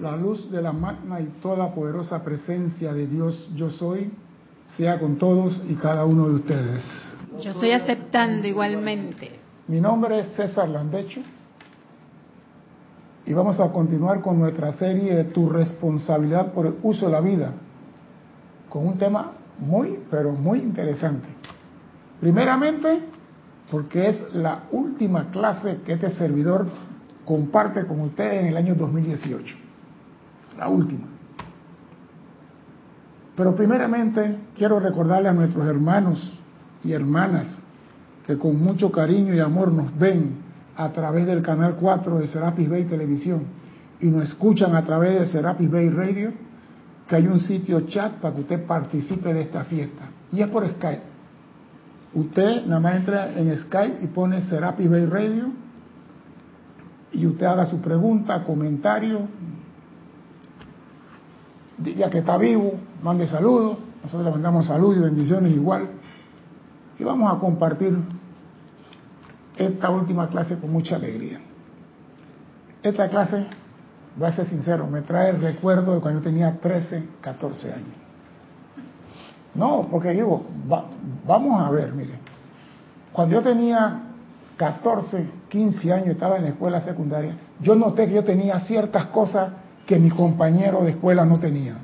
La luz de la magna y toda poderosa presencia de Dios yo soy sea con todos y cada uno de ustedes. Yo estoy aceptando igualmente. Mi nombre es César Landecho y vamos a continuar con nuestra serie de Tu responsabilidad por el uso de la vida, con un tema muy, pero muy interesante. Primeramente, porque es la última clase que este servidor comparte con ustedes en el año 2018. La última. Pero primeramente quiero recordarle a nuestros hermanos y hermanas que con mucho cariño y amor nos ven a través del canal 4 de Serapis Bay Televisión y nos escuchan a través de Serapis Bay Radio, que hay un sitio chat para que usted participe de esta fiesta. Y es por Skype. Usted nada más entra en Skype y pone Serapis Bay Radio y usted haga su pregunta, comentario, diga que está vivo, mande saludos, nosotros le mandamos saludos y bendiciones igual. Y vamos a compartir esta última clase con mucha alegría. Esta clase, voy a ser sincero, me trae el recuerdo de cuando yo tenía 13, 14 años. No, porque digo, vamos a ver, mire, cuando yo tenía 14, 15 años, estaba en la escuela secundaria, yo noté que yo tenía ciertas cosas que mis compañeros de escuela no tenían.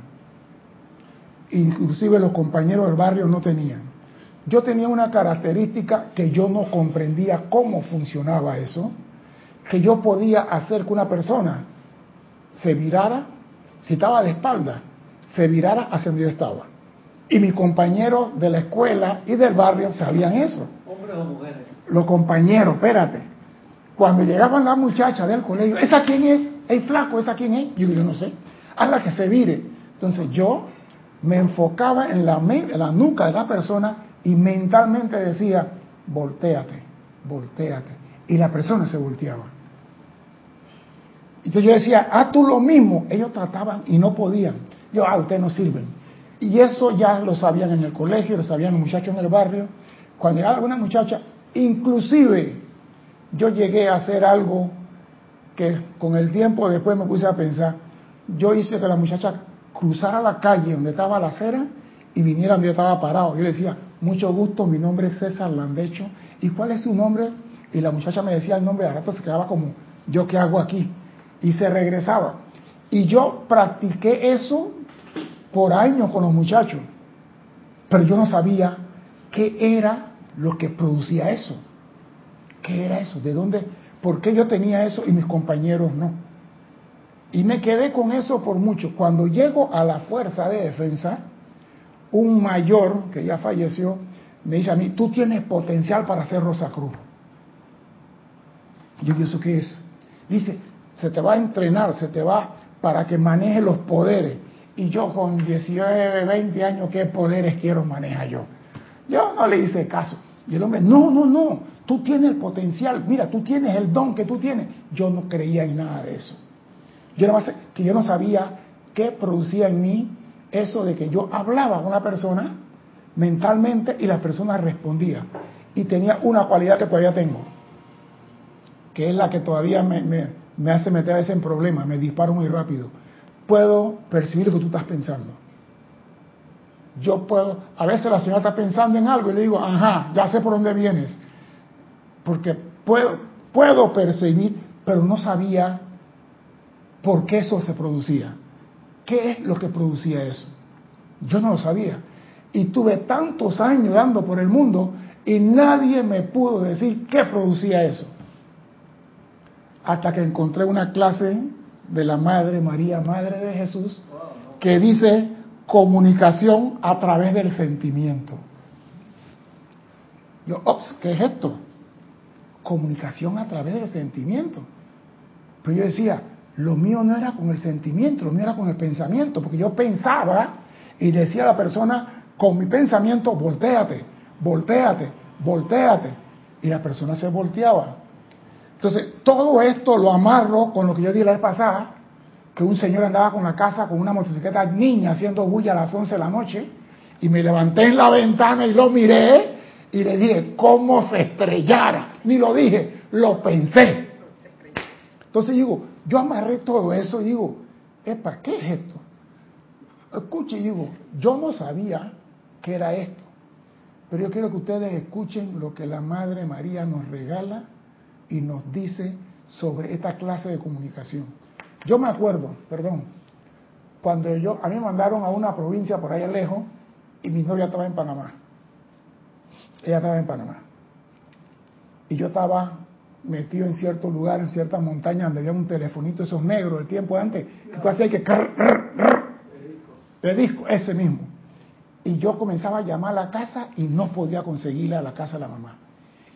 Inclusive los compañeros del barrio no tenían. Yo tenía una característica que yo no comprendía cómo funcionaba eso, que yo podía hacer que una persona se virara, si estaba de espalda, se virara hacia donde yo estaba. Y mis compañeros de la escuela y del barrio sabían eso. ¿Hombres o mujeres? Los compañeros, espérate. Cuando llegaban las muchachas del colegio, ¿esa quién es? ¿El flaco? ¿Esa quién es? Yo, yo no sé. Hazla que se vire. Entonces yo me enfocaba en la, en la nuca de la persona y mentalmente decía, volteate, volteate. Y la persona se volteaba. Entonces yo decía, haz tú lo mismo. Ellos trataban y no podían. Yo, ah, ustedes no sirven. Y eso ya lo sabían en el colegio, lo sabían los muchachos en el barrio. Cuando llegaba alguna muchacha, inclusive yo llegué a hacer algo que con el tiempo después me puse a pensar. Yo hice que la muchacha cruzara la calle donde estaba la acera y viniera donde yo estaba parado. Yo le decía, mucho gusto, mi nombre es César Landecho. ¿Y cuál es su nombre? Y la muchacha me decía el nombre, de rato se quedaba como, ¿yo qué hago aquí? Y se regresaba. Y yo practiqué eso por años con los muchachos. Pero yo no sabía qué era lo que producía eso. ¿Qué era eso? ¿De dónde? ¿Por qué yo tenía eso y mis compañeros no? Y me quedé con eso por mucho. Cuando llego a la fuerza de defensa, un mayor que ya falleció me dice a mí, tú tienes potencial para ser Rosa Cruz. Yo, ¿y eso qué es? Dice, se te va a entrenar, se te va para que maneje los poderes. Y yo con 19, 20 años, ¿qué poderes quiero manejar yo? Yo no le hice caso. Y el hombre, no, no, no, tú tienes el potencial, mira, tú tienes el don que tú tienes. Yo no creía en nada de eso. Yo que yo no sabía qué producía en mí eso de que yo hablaba con una persona mentalmente y la persona respondía. Y tenía una cualidad que todavía tengo, que es la que todavía me, me, hace meter a veces en problemas, me disparo muy rápido. Puedo percibir lo que tú estás pensando. Yo puedo, a veces la señora está pensando en algo y le digo, ajá, ya sé por dónde vienes. Porque puedo, puedo percibir, pero no sabía por qué eso se producía. ¿Qué es lo que producía eso? Yo no lo sabía. Y tuve tantos años dando por el mundo y nadie me pudo decir qué producía eso. Hasta que encontré una clase de la Madre María, Madre de Jesús, que dice comunicación a través del sentimiento. Yo, ops, ¿qué es esto? Comunicación a través del sentimiento. Pero yo decía, lo mío no era con el sentimiento, lo mío era con el pensamiento, porque yo pensaba y decía a la persona con mi pensamiento, volteate, volteate, volteate. Y la persona se volteaba. Entonces, todo esto lo amarro con lo que yo dije la vez pasada, que un señor andaba con la casa con una motocicleta niña haciendo bulla a las 11 de la noche, y me levanté en la ventana y lo miré y le dije, ¿cómo se estrellara? Ni lo dije, lo pensé. Entonces digo, yo amarré todo eso y digo, epa, ¿qué es esto? Escuche, digo, yo no sabía que era esto, pero yo quiero que ustedes escuchen lo que la Madre María nos regala y nos dice sobre esta clase de comunicación. Yo me acuerdo, perdón, cuando yo, a mí me mandaron a una provincia por allá lejos y mi novia estaba en Panamá. Ella estaba en Panamá. Y yo estaba metido en cierto lugar, en cierta montaña donde había un telefonito, esos negros, el tiempo de antes, que tú hacías que... El disco, ese mismo. Y yo comenzaba a llamar a la casa y no podía conseguirle a la casa a la mamá.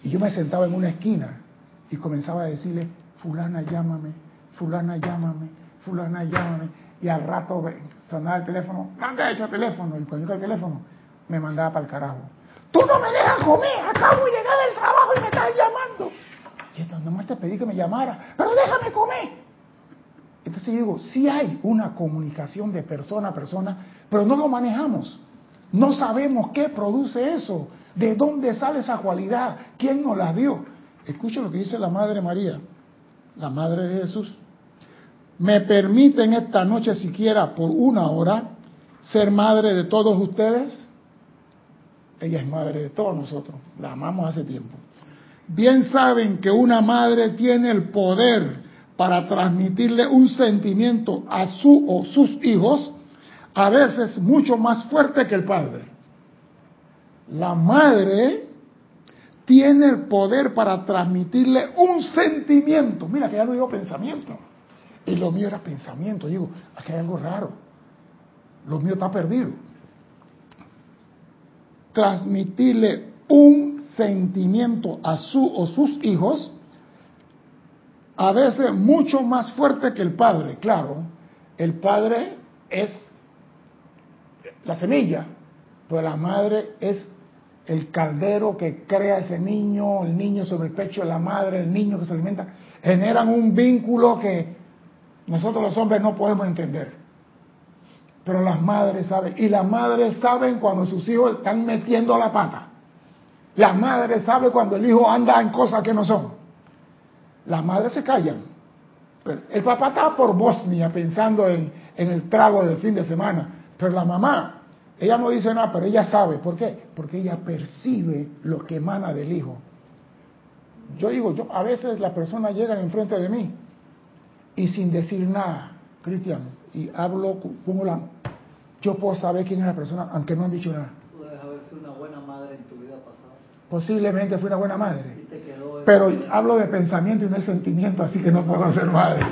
Y yo me sentaba en una esquina y comenzaba a decirle, fulana llámame, fulana llámame, fulana llámame. Y al rato sonaba el teléfono, ¿dónde hecho el teléfono? Y cuando yo el teléfono, me mandaba para el carajo. Tú no me dejas comer, acabo de llegar del trabajo y me estás llamando. Yo nomás te pedí que me llamara, pero déjame comer. Entonces yo digo, sí hay una comunicación de persona a persona, pero no lo manejamos. No sabemos qué produce eso, de dónde sale esa cualidad, quién nos la dio. Escucha lo que dice la Madre María, la Madre de Jesús. Me permiten esta noche siquiera por una hora ser madre de todos ustedes. Ella es madre de todos nosotros, la amamos hace tiempo. Bien saben que una madre tiene el poder para transmitirle un sentimiento a su o sus hijos, a veces mucho más fuerte que el padre. La madre tiene el poder para transmitirle un sentimiento. Mira que ya no digo pensamiento. Y lo mío era pensamiento. Digo, aquí hay algo raro. Lo mío está perdido. Transmitirle un sentimiento a su o sus hijos, a veces mucho más fuerte que el padre. Claro, el padre es la semilla, pero la madre es el caldero que crea ese niño, el niño sobre el pecho de la madre, el niño que se alimenta, generan un vínculo que nosotros los hombres no podemos entender. Pero las madres saben, y las madres saben cuando sus hijos están metiendo la pata. Las madres saben cuando el hijo anda en cosas que no son. Las madres se callan. el papá está por Bosnia pensando en, en el trago del fin de semana, pero la mamá ella no dice nada, pero ella sabe. ¿Por qué? Porque ella percibe lo que emana del hijo. Yo digo, yo a veces las personas llegan enfrente de mí y sin decir nada, Cristian, y hablo, pongo la, yo puedo saber quién es la persona, aunque no han dicho nada. Tú debes haber sido una buena madre en tu vida pasada. Posiblemente fui una buena madre. Pero hablo de pensamiento y no de sentimiento, así que no puedo ser madre.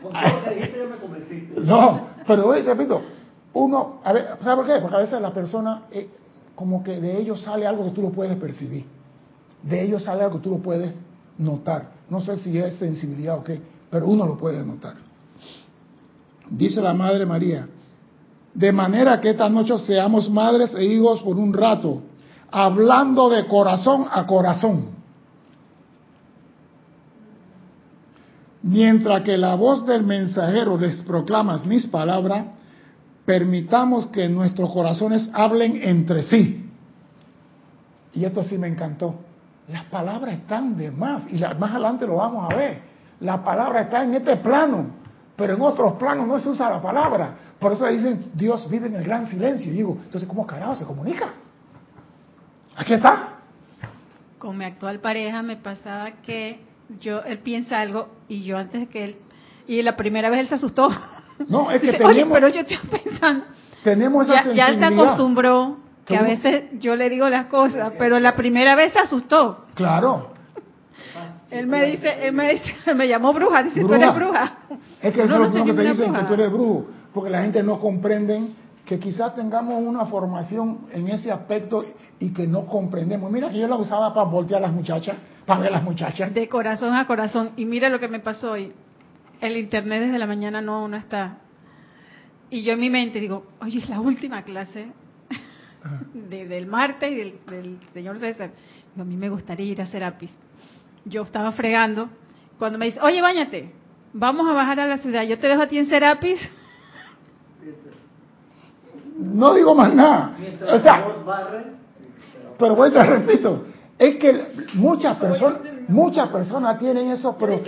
No, pero te repito, uno, a ver, ¿sabe por qué? Porque a veces la persona, eh, como que de ellos sale algo que tú lo puedes percibir. De ellos sale algo que tú lo puedes notar. No sé si es sensibilidad o qué, pero uno lo puede notar. Dice la Madre María, de manera que esta noche seamos madres e hijos por un rato, hablando de corazón a corazón. Mientras que la voz del mensajero les proclama mis palabras, permitamos que nuestros corazones hablen entre sí. Y esto sí me encantó. Las palabras están de más y más adelante lo vamos a ver. La palabra está en este plano, pero en otros planos no se usa la palabra. Por eso dicen, Dios vive en el gran silencio. Y digo, entonces, ¿cómo carajo se comunica? Aquí está. Con mi actual pareja me pasaba que yo, él piensa algo y yo antes de que él, y la primera vez él se asustó. No, es que tenemos... Pero yo estoy pensando... Tenemos esa ya, ya él se acostumbró que a veces yo le digo las cosas, pero la primera vez se asustó. Claro. Él me dice, él me dice, me llamó bruja, dice, tú eres bruja. Es que eso es lo que te dicen que tú eres brujo, porque la gente no comprende que quizás tengamos una formación en ese aspecto y que no comprendemos. Mira que yo la usaba para voltear a las muchachas, para ver a las muchachas. De corazón a corazón. Y mira lo que me pasó hoy el internet desde la mañana no, no está. Y yo en mi mente digo, oye, es la última clase del martes y del, señor César. a mí me gustaría ir a Serapis. Yo estaba fregando. Cuando me dice, oye, bañate, vamos a bajar a la ciudad, yo te dejo a ti en Serapis. No digo más nada. O sea, pero bueno, te repito, es que muchas personas, muchas personas tienen eso, pero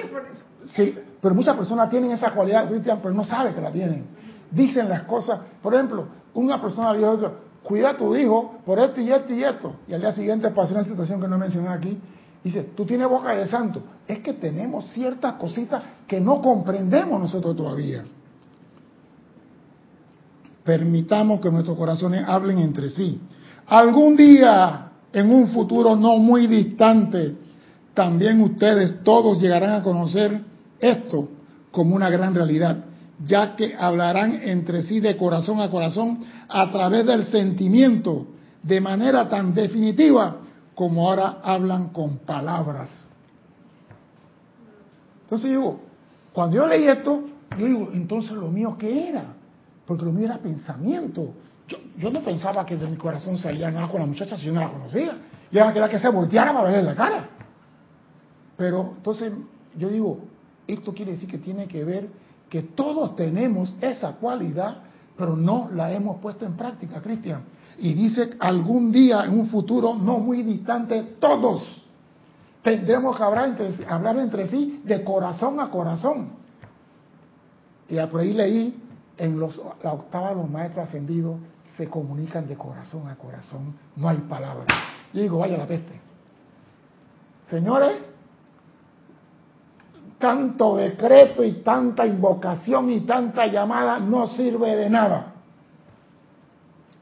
Pero muchas personas tienen esa cualidad, Cristian, pero no saben que la tienen. Dicen las cosas, por ejemplo, una persona dijo otro, cuida a tu hijo por esto y esto y esto. Y al día siguiente pasó una situación que no mencioné aquí. Dice, tú tienes boca de santo. Es que tenemos ciertas cositas que no comprendemos nosotros todavía. Permitamos que nuestros corazones hablen entre sí. Algún día, en un futuro no muy distante, también ustedes todos llegarán a conocer esto como una gran realidad, ya que hablarán entre sí de corazón a corazón a través del sentimiento, de manera tan definitiva como ahora hablan con palabras. Entonces digo, cuando yo leí esto, yo digo, entonces lo mío qué era? Porque lo mío era pensamiento. Yo, no pensaba que de mi corazón salía nada con la muchacha si yo no la conocía. Yo quería que se volteara para verle la cara. Pero entonces yo digo, esto quiere decir que tiene que ver que todos tenemos esa cualidad, pero no la hemos puesto en práctica, Cristian. Y dice, algún día, en un futuro no muy distante, todos tendremos que hablar entre, hablar entre sí de corazón a corazón. Y por ahí leí, en los, la octava de los maestros ascendidos se comunican de corazón a corazón, no hay palabras. Yo digo, vaya la peste. Señores, tanto decreto y tanta invocación y tanta llamada no sirve de nada.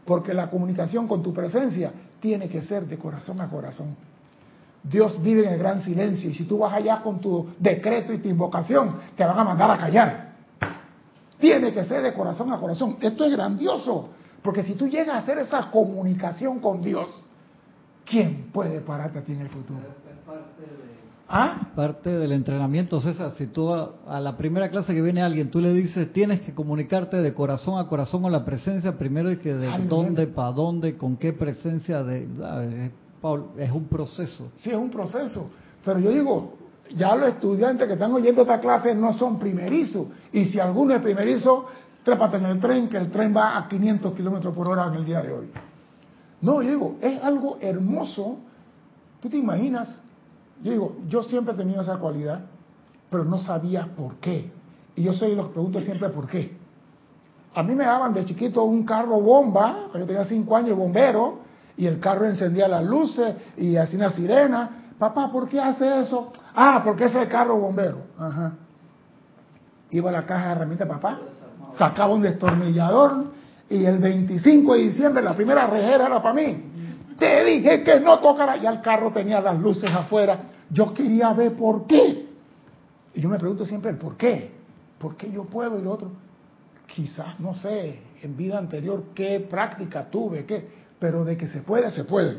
Porque la comunicación con tu presencia tiene que ser de corazón a corazón. Dios vive en el gran silencio y si tú vas allá con tu decreto y tu invocación, te van a mandar a callar. Tiene que ser de corazón a corazón. Esto es grandioso, porque si tú llegas a hacer esa comunicación con Dios, ¿quién puede pararte a ti en el futuro? ¿Ah? Parte del entrenamiento, César, si tú a, la primera clase que viene alguien, tú le dices, tienes que comunicarte de corazón a corazón con la presencia, primero es que de dónde, para dónde, con qué presencia, de, es un proceso. Sí, es un proceso, pero yo digo, ya los estudiantes que están oyendo esta clase no son primerizos, y si alguno es primerizo, trépate en el tren, que el tren va a 500 kilómetros por hora en el día de hoy. No, yo digo, es algo hermoso, tú te imaginas yo digo, yo siempre he tenido esa cualidad, pero no sabía por qué. Y yo soy los que pregunto siempre por qué. A mí me daban de chiquito un carro bomba, yo tenía cinco años, bombero, y el carro encendía las luces y hacía una sirena. Papá, ¿por qué hace eso? Ah, porque es el carro bombero. Ajá. Iba a la caja de herramientas, papá, sacaba un destornillador y el 25 de diciembre la primera rejera era para mí. Te dije que no tocara. Ya el carro tenía las luces afuera. Yo quería ver por qué. Y yo me pregunto siempre el por qué. ¿Por qué yo puedo y lo otro? Quizás, no sé, en vida anterior qué práctica tuve, qué. Pero de que se puede, se puede.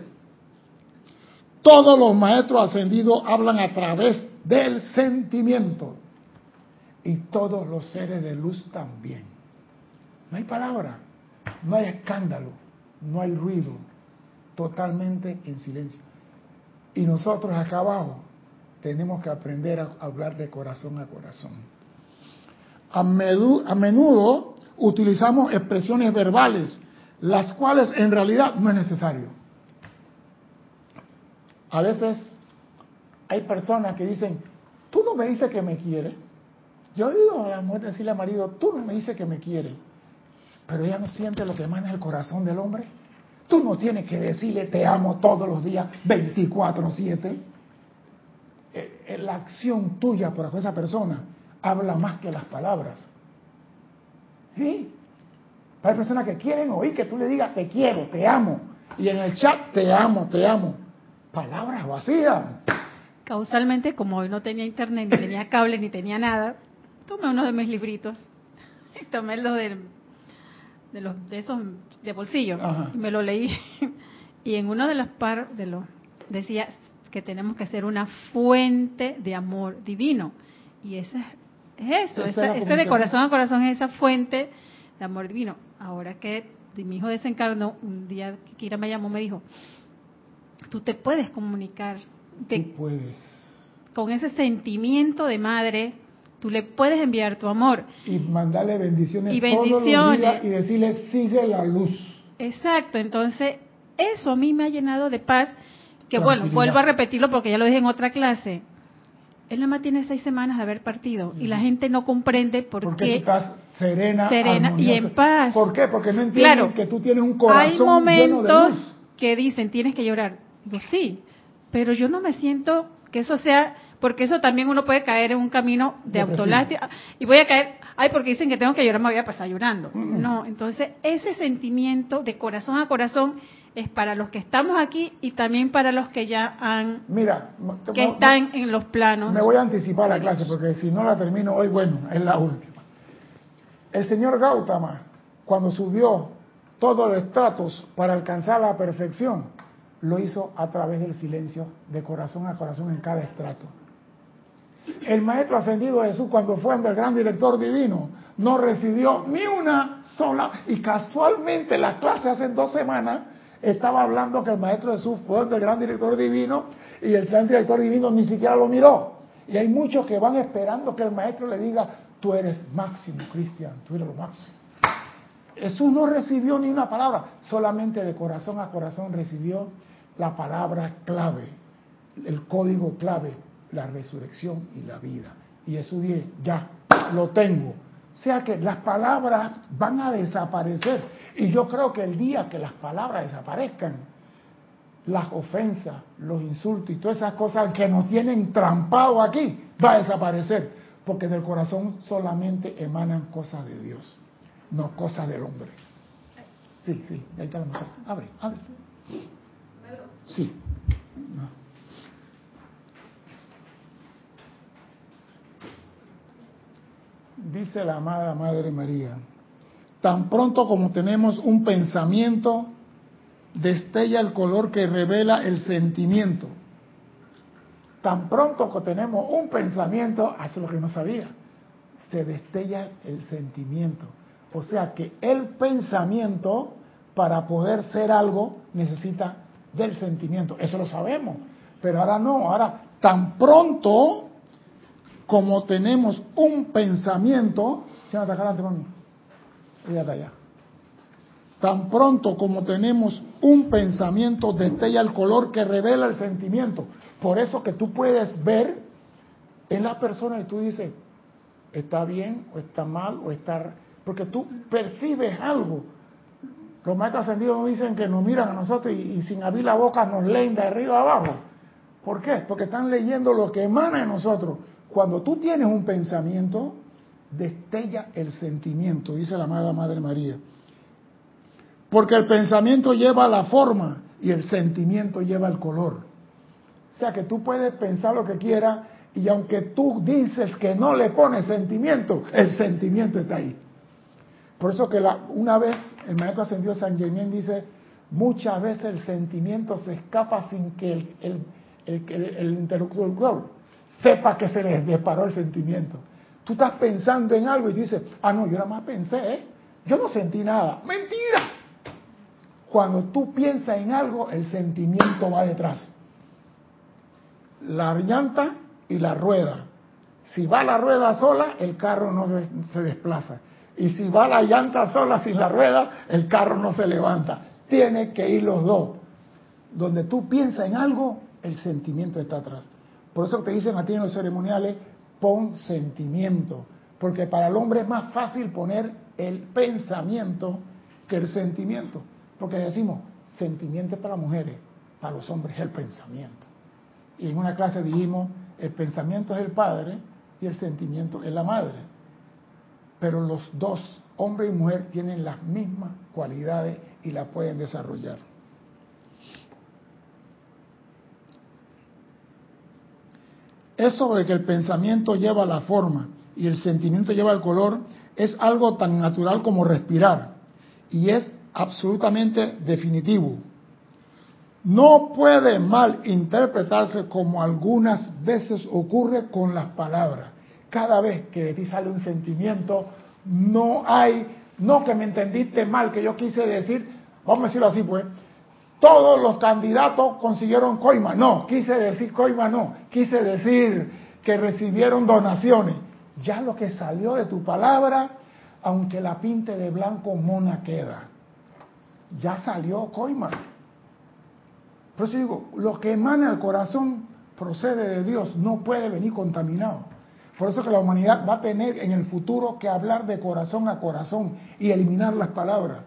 Todos los maestros ascendidos hablan a través del sentimiento. Y todos los seres de luz también. No hay palabra, no hay escándalo, no hay ruido, totalmente en silencio. Y nosotros acá abajo tenemos que aprender a hablar de corazón a corazón. A, menudo utilizamos expresiones verbales, las cuales en realidad no es necesario. A veces hay personas que dicen, tú no me dices que me quieres. Yo he oído a la mujer decirle al marido, tú no me dices que me quieres. Pero ella no siente lo que emana el corazón del hombre. Tú no tienes que decirle te amo todos los días, 24/7. Eh, eh, la acción tuya por esa persona habla más que las palabras. ¿Sí? Hay personas que quieren oír que tú le digas te quiero, te amo. Y en el chat te amo, te amo. Palabras vacías. Causalmente, como hoy no tenía internet, ni tenía cable, ni tenía nada, tomé uno de mis libritos. Tomé los del de los de esos de bolsillo y me lo leí y en uno de las par de los decía que tenemos que ser una fuente de amor divino y ese es eso, ese, de corazón a corazón es esa fuente de amor divino. Ahora que mi hijo desencarnó, un día que Kira me llamó, me dijo, tú te puedes comunicar puedes. con ese sentimiento de madre Tú le puedes enviar tu amor. Y mandarle bendiciones, y bendiciones. y decirle, sigue la luz. Exacto, entonces eso a mí me ha llenado de paz, que bueno, vuelvo a repetirlo porque ya lo dije en otra clase. él nada más tiene seis semanas de haber partido y la gente no comprende por Porque qué. tú estás serena, serena y en paz. ¿Por qué? Porque no entienden Claro. que tú tienes un corazón Hay lleno de momentos luz. que dicen tienes que llorar. Digo, sí, pero yo no me siento que eso sea, porque eso también uno puede caer en un camino de Depresivo. autolástima. Y voy a caer, ay, porque dicen que tengo que llorar, me voy a pasar llorando. Mm. No, entonces ese sentimiento de corazón a corazón es para los que estamos aquí y también para los que ya han, Mira, que están en los planos. me voy a anticipar la clase porque si no la termino hoy, bueno, es la última. El señor Gautama, cuando subió todos los estratos para alcanzar la perfección, lo hizo a través del silencio, de corazón a corazón en cada estrato. El maestro ascendido Jesús, cuando fue el gran director divino, no recibió ni una sola. Y casualmente la clase hace dos semanas estaba hablando que el maestro Jesús fue el gran director divino y el gran director divino ni siquiera lo miró. Y hay muchos que van esperando que el maestro le diga, tú eres máximo, Cristian, tú eres lo máximo. Jesús no recibió ni una palabra, solamente de corazón a corazón recibió la palabra clave, el código clave, la resurrección y la vida. Y Jesús dice, ya, lo tengo. O sea que las palabras van a desaparecer. Y yo creo que el día que las palabras desaparezcan, las ofensas, los insultos y todas esas cosas que nos tienen trampado aquí, va a desaparecer. Porque del corazón solamente emanan cosas de Dios, no cosas del hombre. Sí, sí, ahí está la mujer. Abre, abre. Sí. No. Dice la amada Madre María, tan pronto como tenemos un pensamiento, destella el color que revela el sentimiento. Tan pronto que tenemos un pensamiento, hace lo que no sabía, se destella el sentimiento. O sea que el pensamiento, para poder ser algo, necesita del sentimiento. Eso lo sabemos. Pero ahora no, ahora tan pronto como tenemos un pensamiento, siéntate acá adelante, mami. Ella está allá. Tan pronto como tenemos un pensamiento, destella el color que revela el sentimiento. Por eso que tú puedes ver en la persona y tú dices, está bien o está mal o está... Porque tú percibes algo. Los maestros ascendidos dicen que nos miran a nosotros y, y sin abrir la boca nos leen de arriba abajo. ¿Por qué? Porque están leyendo lo que emana de nosotros. Cuando tú tienes un pensamiento, destella el sentimiento, dice la amada Madre María. Porque el pensamiento lleva la forma y el sentimiento lleva el color. O sea que tú puedes pensar lo que quieras y aunque tú dices que no le pones sentimiento, el sentimiento está ahí. Por eso que la, una vez el maestro ascendió San Germán dice, muchas veces el sentimiento se escapa sin que el, el, el, el, interlocutor sepa que se les disparó el sentimiento. Tú estás pensando en algo y dices, ah, no, yo nada más pensé, ¿eh? yo no sentí nada. Mentira. Cuando tú piensas en algo, el sentimiento va detrás. La llanta y la rueda. Si va la rueda sola, el carro no se, se desplaza. Y si va la llanta sola sin la rueda, el carro no se levanta. Tiene que ir los dos. Donde tú piensas en algo, el sentimiento está atrás. Por eso te dicen a ti en los ceremoniales, pon sentimiento. Porque para el hombre es más fácil poner el pensamiento que el sentimiento. Porque decimos, sentimiento para mujeres, para los hombres es el pensamiento. Y en una clase dijimos, el pensamiento es el padre y el sentimiento es la madre. Pero los dos, hombre y mujer, tienen las mismas cualidades y las pueden desarrollar. Eso de que el pensamiento lleva la forma y el sentimiento lleva el color es algo tan natural como respirar y es absolutamente definitivo. No puede mal interpretarse como algunas veces ocurre con las palabras. Cada vez que de ti sale un sentimiento, no hay, no que me entendiste mal, que yo quise decir, vamos a decirlo así pues, todos los candidatos consiguieron coima. No, quise decir coima, no. Quise decir que recibieron donaciones. Ya lo que salió de tu palabra, aunque la pinte de blanco mona queda. Ya salió coima. Por eso digo, lo que emana el corazón procede de Dios, no puede venir contaminado. Por eso que la humanidad va a tener en el futuro que hablar de corazón a corazón y eliminar las palabras.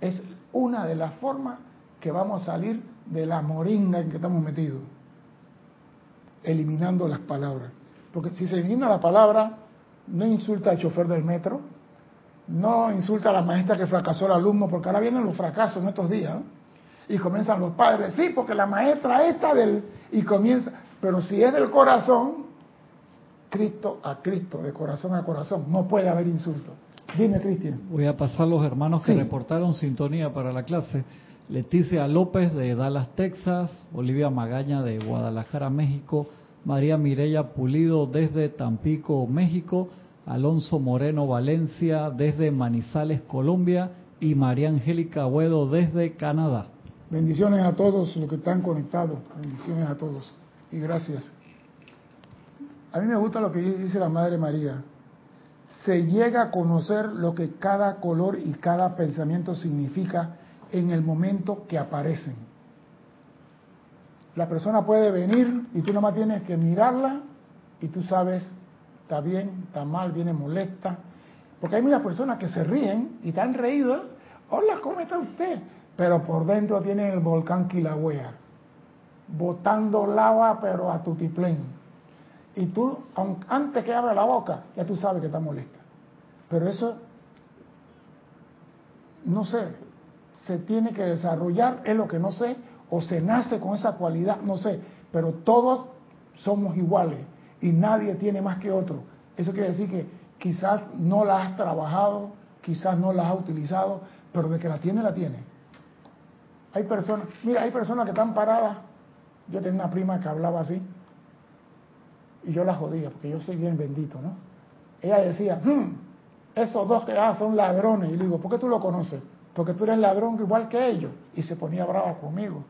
Es una de las formas que vamos a salir de la moringa en que estamos metidos. Eliminando las palabras. Porque si se elimina la palabra, no insulta al chofer del metro, no insulta a la maestra que fracasó el alumno, porque ahora vienen los fracasos en estos días. Y comienzan los padres, sí, porque la maestra está del... Y comienza, pero si es del corazón, Cristo a Cristo, de corazón a corazón, no puede haber insulto. Dime, Cristian. Voy a pasar los hermanos que reportaron sintonía para la clase. Leticia López de Dallas, Texas, Olivia Magaña de Guadalajara, México, María Mireya Pulido desde Tampico, México, Alonso Moreno Valencia desde Manizales, Colombia y María Angélica Abuedo desde Canadá. Bendiciones a todos los que están conectados, bendiciones a todos y gracias. A mí me gusta lo que dice la Madre María. Se llega a conocer lo que cada color y cada pensamiento significa en el momento que aparecen. La persona puede venir y tú nomás tienes que mirarla y tú sabes, está bien, está mal, viene molesta. Porque hay muchas personas que se ríen y están reídas. Hola, ¿cómo está usted? Pero por dentro tienen el volcán Kilauea, botando lava pero a tutiplén. Y tú, antes que abra la boca, ya tú sabes que está molesta. Pero eso, no sé, se tiene que desarrollar, es lo que no sé, o se nace con esa cualidad, no sé, pero todos somos iguales y nadie tiene más que otro. Eso quiere decir que quizás no la has trabajado, quizás no la has utilizado, pero de que la tiene, la tiene. Hay personas, mira, hay personas que están paradas. Yo tenía una prima que hablaba así y yo la jodía porque yo soy bien bendito, ¿no? Ella decía, hmm, esos dos que ah, son ladrones. Y le digo, ¿por qué tú lo conoces? Porque tú eres ladrón igual que ellos. Y se ponía brava conmigo.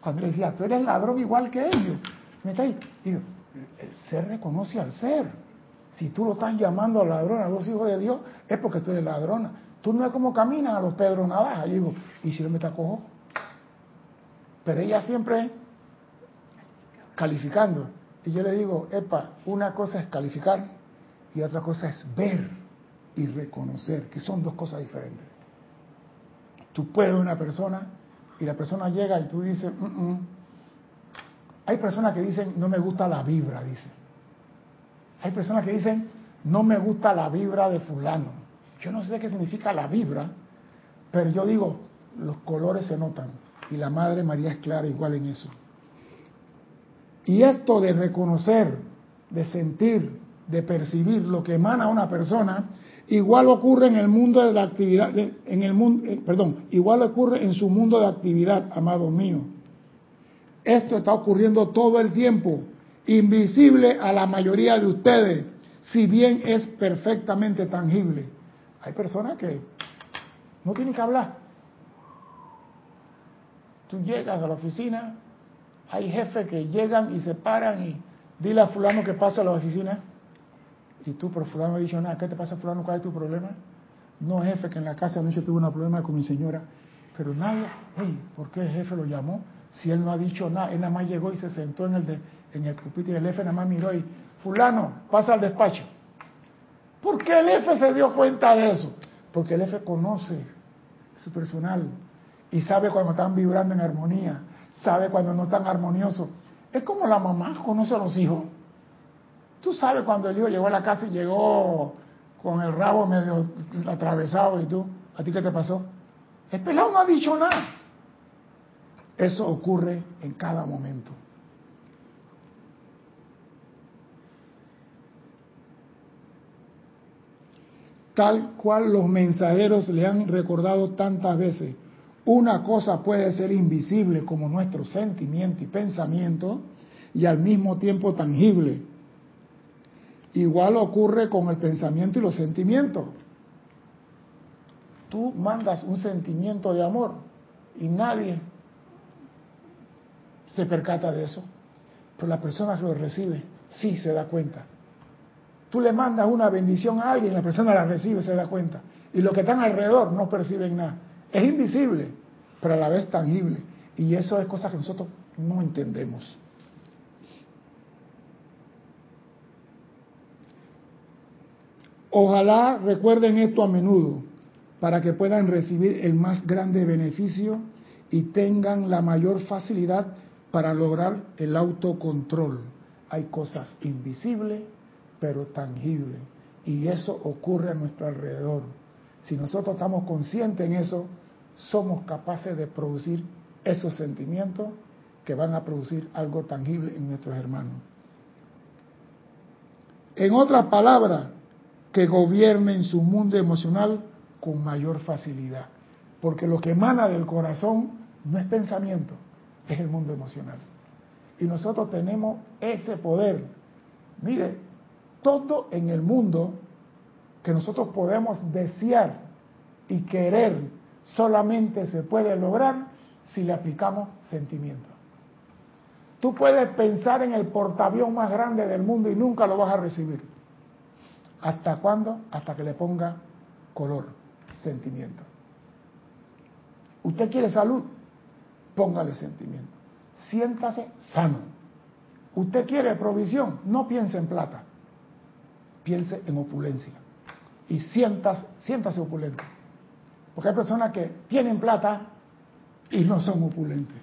Cuando le decía, tú eres ladrón igual que ellos. Me está ahí. Digo, el ser reconoce al ser. Si tú lo estás llamando ladrón a los hijos de Dios, es porque tú eres ladrona. Tú no es como caminan a los Pedro Navaja. Y digo, ¿y si yo me te acojo? Pero ella siempre calificando. Y yo le digo, epa, una cosa es calificar y otra cosa es ver y reconocer, que son dos cosas diferentes. Tú puedes una persona y la persona llega y tú dices, mm, mm". hay personas que dicen, no me gusta la vibra, dice. Hay personas que dicen, no me gusta la vibra de fulano. Yo no sé qué significa la vibra, pero yo digo, los colores se notan. Y la Madre María es clara igual en eso. Y esto de reconocer, de sentir, de percibir lo que emana una persona, Igual ocurre en el mundo de la actividad, en el mundo, eh, perdón, igual ocurre en su mundo de actividad, amado mío. Esto está ocurriendo todo el tiempo, invisible a la mayoría de ustedes, si bien es perfectamente tangible. Hay personas que no tienen que hablar. Tú llegas a la oficina, hay jefes que llegan y se paran y dile a fulano que pase a la oficina y tú, pero fulano no ha dicho nada. ¿Qué te pasa, fulano? ¿Cuál es tu problema? No, jefe, que en la casa anoche tuve un problema con mi señora. Pero nadie, ¿por qué el jefe lo llamó? Si él no ha dicho nada, él nada más llegó y se sentó en el, en el pupitre y el jefe nada más miró y, fulano, pasa al despacho. ¿Por qué el jefe se dio cuenta de eso? Porque el jefe conoce su personal y sabe cuando están vibrando en armonía, sabe cuando no están armoniosos. Es como la mamá conoce a los hijos. Tú sabes cuando el hijo llegó a la casa y llegó con el rabo medio atravesado y tú, ¿a ti qué te pasó? El pelado no ha dicho nada. Eso ocurre en cada momento. Tal cual los mensajeros le han recordado tantas veces, una cosa puede ser invisible como nuestro sentimiento y pensamiento y al mismo tiempo tangible Igual ocurre con el pensamiento y los sentimientos. Tú mandas un sentimiento de amor y nadie se percata de eso. Pero la persona que lo recibe sí se da cuenta. Tú le mandas una bendición a alguien, la persona la recibe, se da cuenta. Y los que están alrededor no perciben nada. Es invisible, pero a la vez tangible. Y eso es cosa que nosotros no entendemos. Ojalá recuerden esto a menudo para que puedan recibir el más grande beneficio y tengan la mayor facilidad para lograr el autocontrol. Hay cosas invisibles, pero tangibles, y eso ocurre a nuestro alrededor. Si nosotros estamos conscientes en eso, somos capaces de producir esos sentimientos que van a producir algo tangible en nuestros hermanos. En otras palabras, que gobiernen su mundo emocional con mayor facilidad. Porque lo que emana del corazón no es pensamiento, es el mundo emocional. Y nosotros tenemos ese poder. Mire, todo en el mundo que nosotros podemos desear y querer solamente se puede lograr si le aplicamos sentimiento. Tú puedes pensar en el portaavión más grande del mundo y nunca lo vas a recibir. ¿Hasta cuándo? Hasta que le ponga color, sentimiento. Usted quiere salud, póngale sentimiento. Siéntase sano. Usted quiere provisión, no piense en plata, piense en opulencia. Y sientas, siéntase opulente. Porque hay personas que tienen plata y no son opulentes.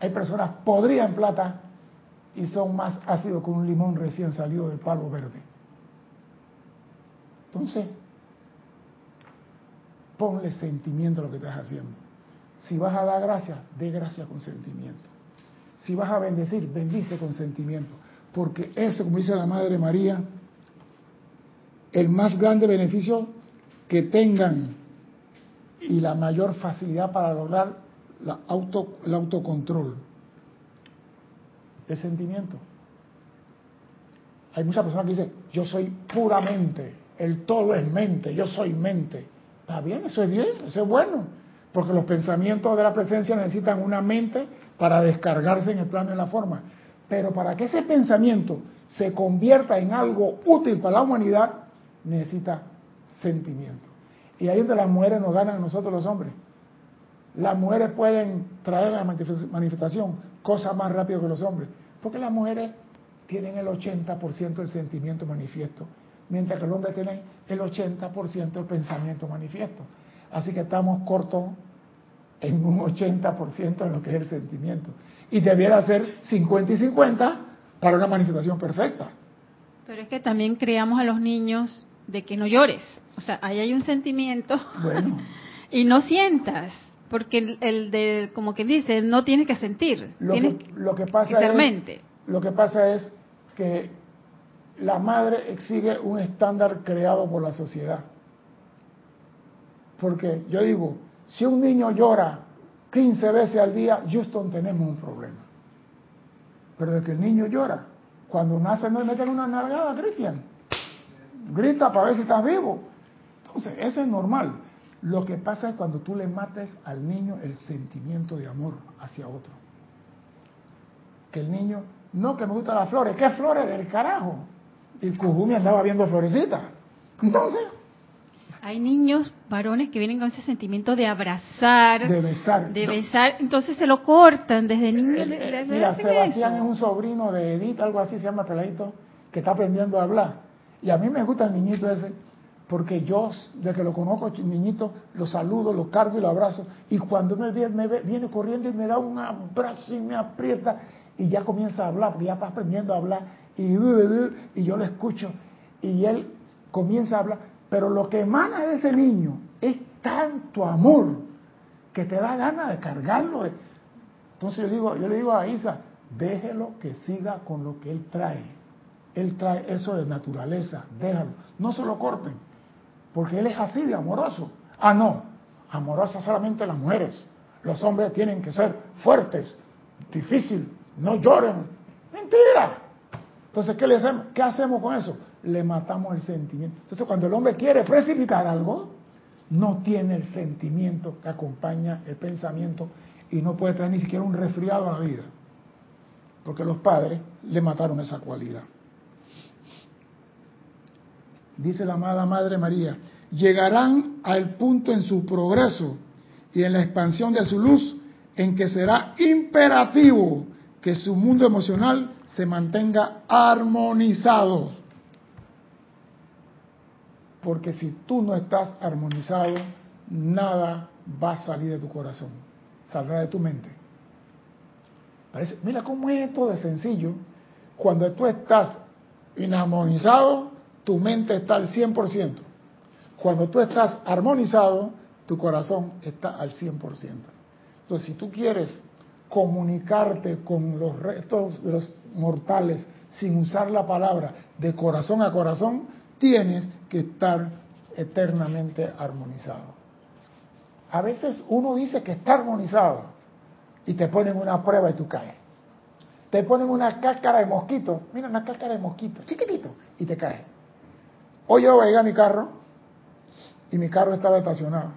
Hay personas podrían plata y son más ácidos que un limón recién salido del palo verde. Entonces, ponle sentimiento a lo que estás haciendo. Si vas a dar gracias, dé gracias con sentimiento. Si vas a bendecir, bendice con sentimiento. Porque eso, como dice la Madre María, el más grande beneficio que tengan y la mayor facilidad para lograr el autocontrol. El sentimiento. Hay muchas personas que dicen, yo soy puramente, el todo es mente, yo soy mente. Está bien, eso es bien, eso es bueno, porque los pensamientos de la presencia necesitan una mente para descargarse en el plano de la forma. Pero para que ese pensamiento se convierta en algo útil para la humanidad, necesita sentimiento. Y ahí donde las mujeres nos ganan a nosotros los hombres las mujeres pueden traer a la manifestación cosas más rápido que los hombres, porque las mujeres tienen el 80% del sentimiento manifiesto, mientras que el hombre tiene el 80% del pensamiento manifiesto. Así que estamos cortos en un 80% de lo que es el sentimiento. Y debiera ser 50 y 50 para una manifestación perfecta. Pero es que también creamos a los niños de que no llores. O sea, ahí hay un sentimiento. Bueno. y no sientas. Porque el, de, como que dice, no tienes que sentir, lo que, lo que pasa es. Lo que pasa es que la madre exige un estándar creado por la sociedad. Porque yo digo, si un niño llora 15 veces al día, Houston tenemos un problema. Pero de que el niño llora, cuando nace no le meten una nalgada, Cristian. Grita para ver si estás vivo. Entonces, eso es normal. Lo que pasa es cuando tú le mates al niño el sentimiento de amor hacia otro. Que el niño, no que me gustan las flores, ¿qué flores del carajo? Y Cujumi andaba viendo florecitas. Entonces. Hay niños, varones, que vienen con ese sentimiento de abrazar, de besar. De besar, entonces se lo cortan desde niño. Eh, eh, mira, Sebastián es un sobrino de Edith, algo así se llama peladito, que está aprendiendo a hablar. Y a mí me gusta el niñito ese porque yo, de que lo conozco, niñito, lo saludo, lo cargo y lo abrazo, y cuando me, me viene corriendo y me da un abrazo y me aprieta, y ya comienza a hablar, porque ya está aprendiendo a hablar, y, y yo lo escucho, y él comienza a hablar, pero lo que emana de ese niño es tanto amor que te da ganas de cargarlo. Entonces yo, digo, yo le digo a Isa, déjelo que siga con lo que él trae. Él trae eso de naturaleza, déjalo, no se lo corten porque él es así de amoroso. Ah, no, amorosa solamente las mujeres. Los hombres tienen que ser fuertes, difícil, no lloren. Mentira. Entonces, ¿qué, le hacemos? ¿qué hacemos con eso? Le matamos el sentimiento. Entonces, cuando el hombre quiere precipitar algo, no tiene el sentimiento que acompaña el pensamiento y no puede traer ni siquiera un resfriado a la vida. Porque los padres le mataron esa cualidad dice la amada Madre María, llegarán al punto en su progreso y en la expansión de su luz en que será imperativo que su mundo emocional se mantenga armonizado. Porque si tú no estás armonizado, nada va a salir de tu corazón, saldrá de tu mente. Parece, mira cómo es esto de sencillo. Cuando tú estás inarmonizado, tu mente está al 100%. Cuando tú estás armonizado, tu corazón está al 100%. Entonces, si tú quieres comunicarte con los restos de los mortales sin usar la palabra de corazón a corazón, tienes que estar eternamente armonizado. A veces uno dice que está armonizado y te ponen una prueba y tú caes. Te ponen una cáscara de mosquito, mira una cáscara de mosquito, chiquitito, y te caes. Hoy yo veía mi carro y mi carro estaba estacionado.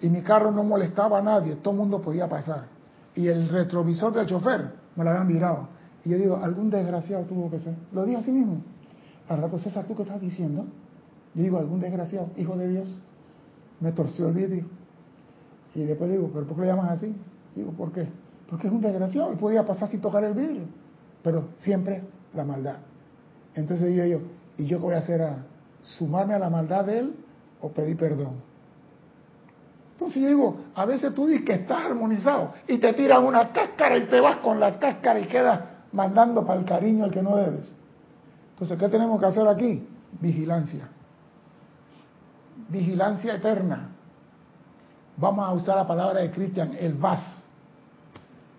Y mi carro no molestaba a nadie, todo el mundo podía pasar. Y el retrovisor del chofer me lo habían mirado. Y yo digo, algún desgraciado tuvo que ser. Lo dije así mismo. Al rato, César, ¿tú qué estás diciendo? Yo digo, algún desgraciado, hijo de Dios, me torció el vidrio. Y después digo, ¿pero por qué le llaman así? Digo, ¿por qué? Porque es un desgraciado, él podía pasar sin tocar el vidrio. Pero siempre la maldad. Entonces digo yo, ¿y yo qué voy a hacer? A ¿Sumarme a la maldad de él o pedir perdón? Entonces yo digo, a veces tú dices que estás armonizado y te tiran una cáscara y te vas con la cáscara y quedas mandando para el cariño al que no debes. Entonces, ¿qué tenemos que hacer aquí? Vigilancia. Vigilancia eterna. Vamos a usar la palabra de Cristian, el VAS.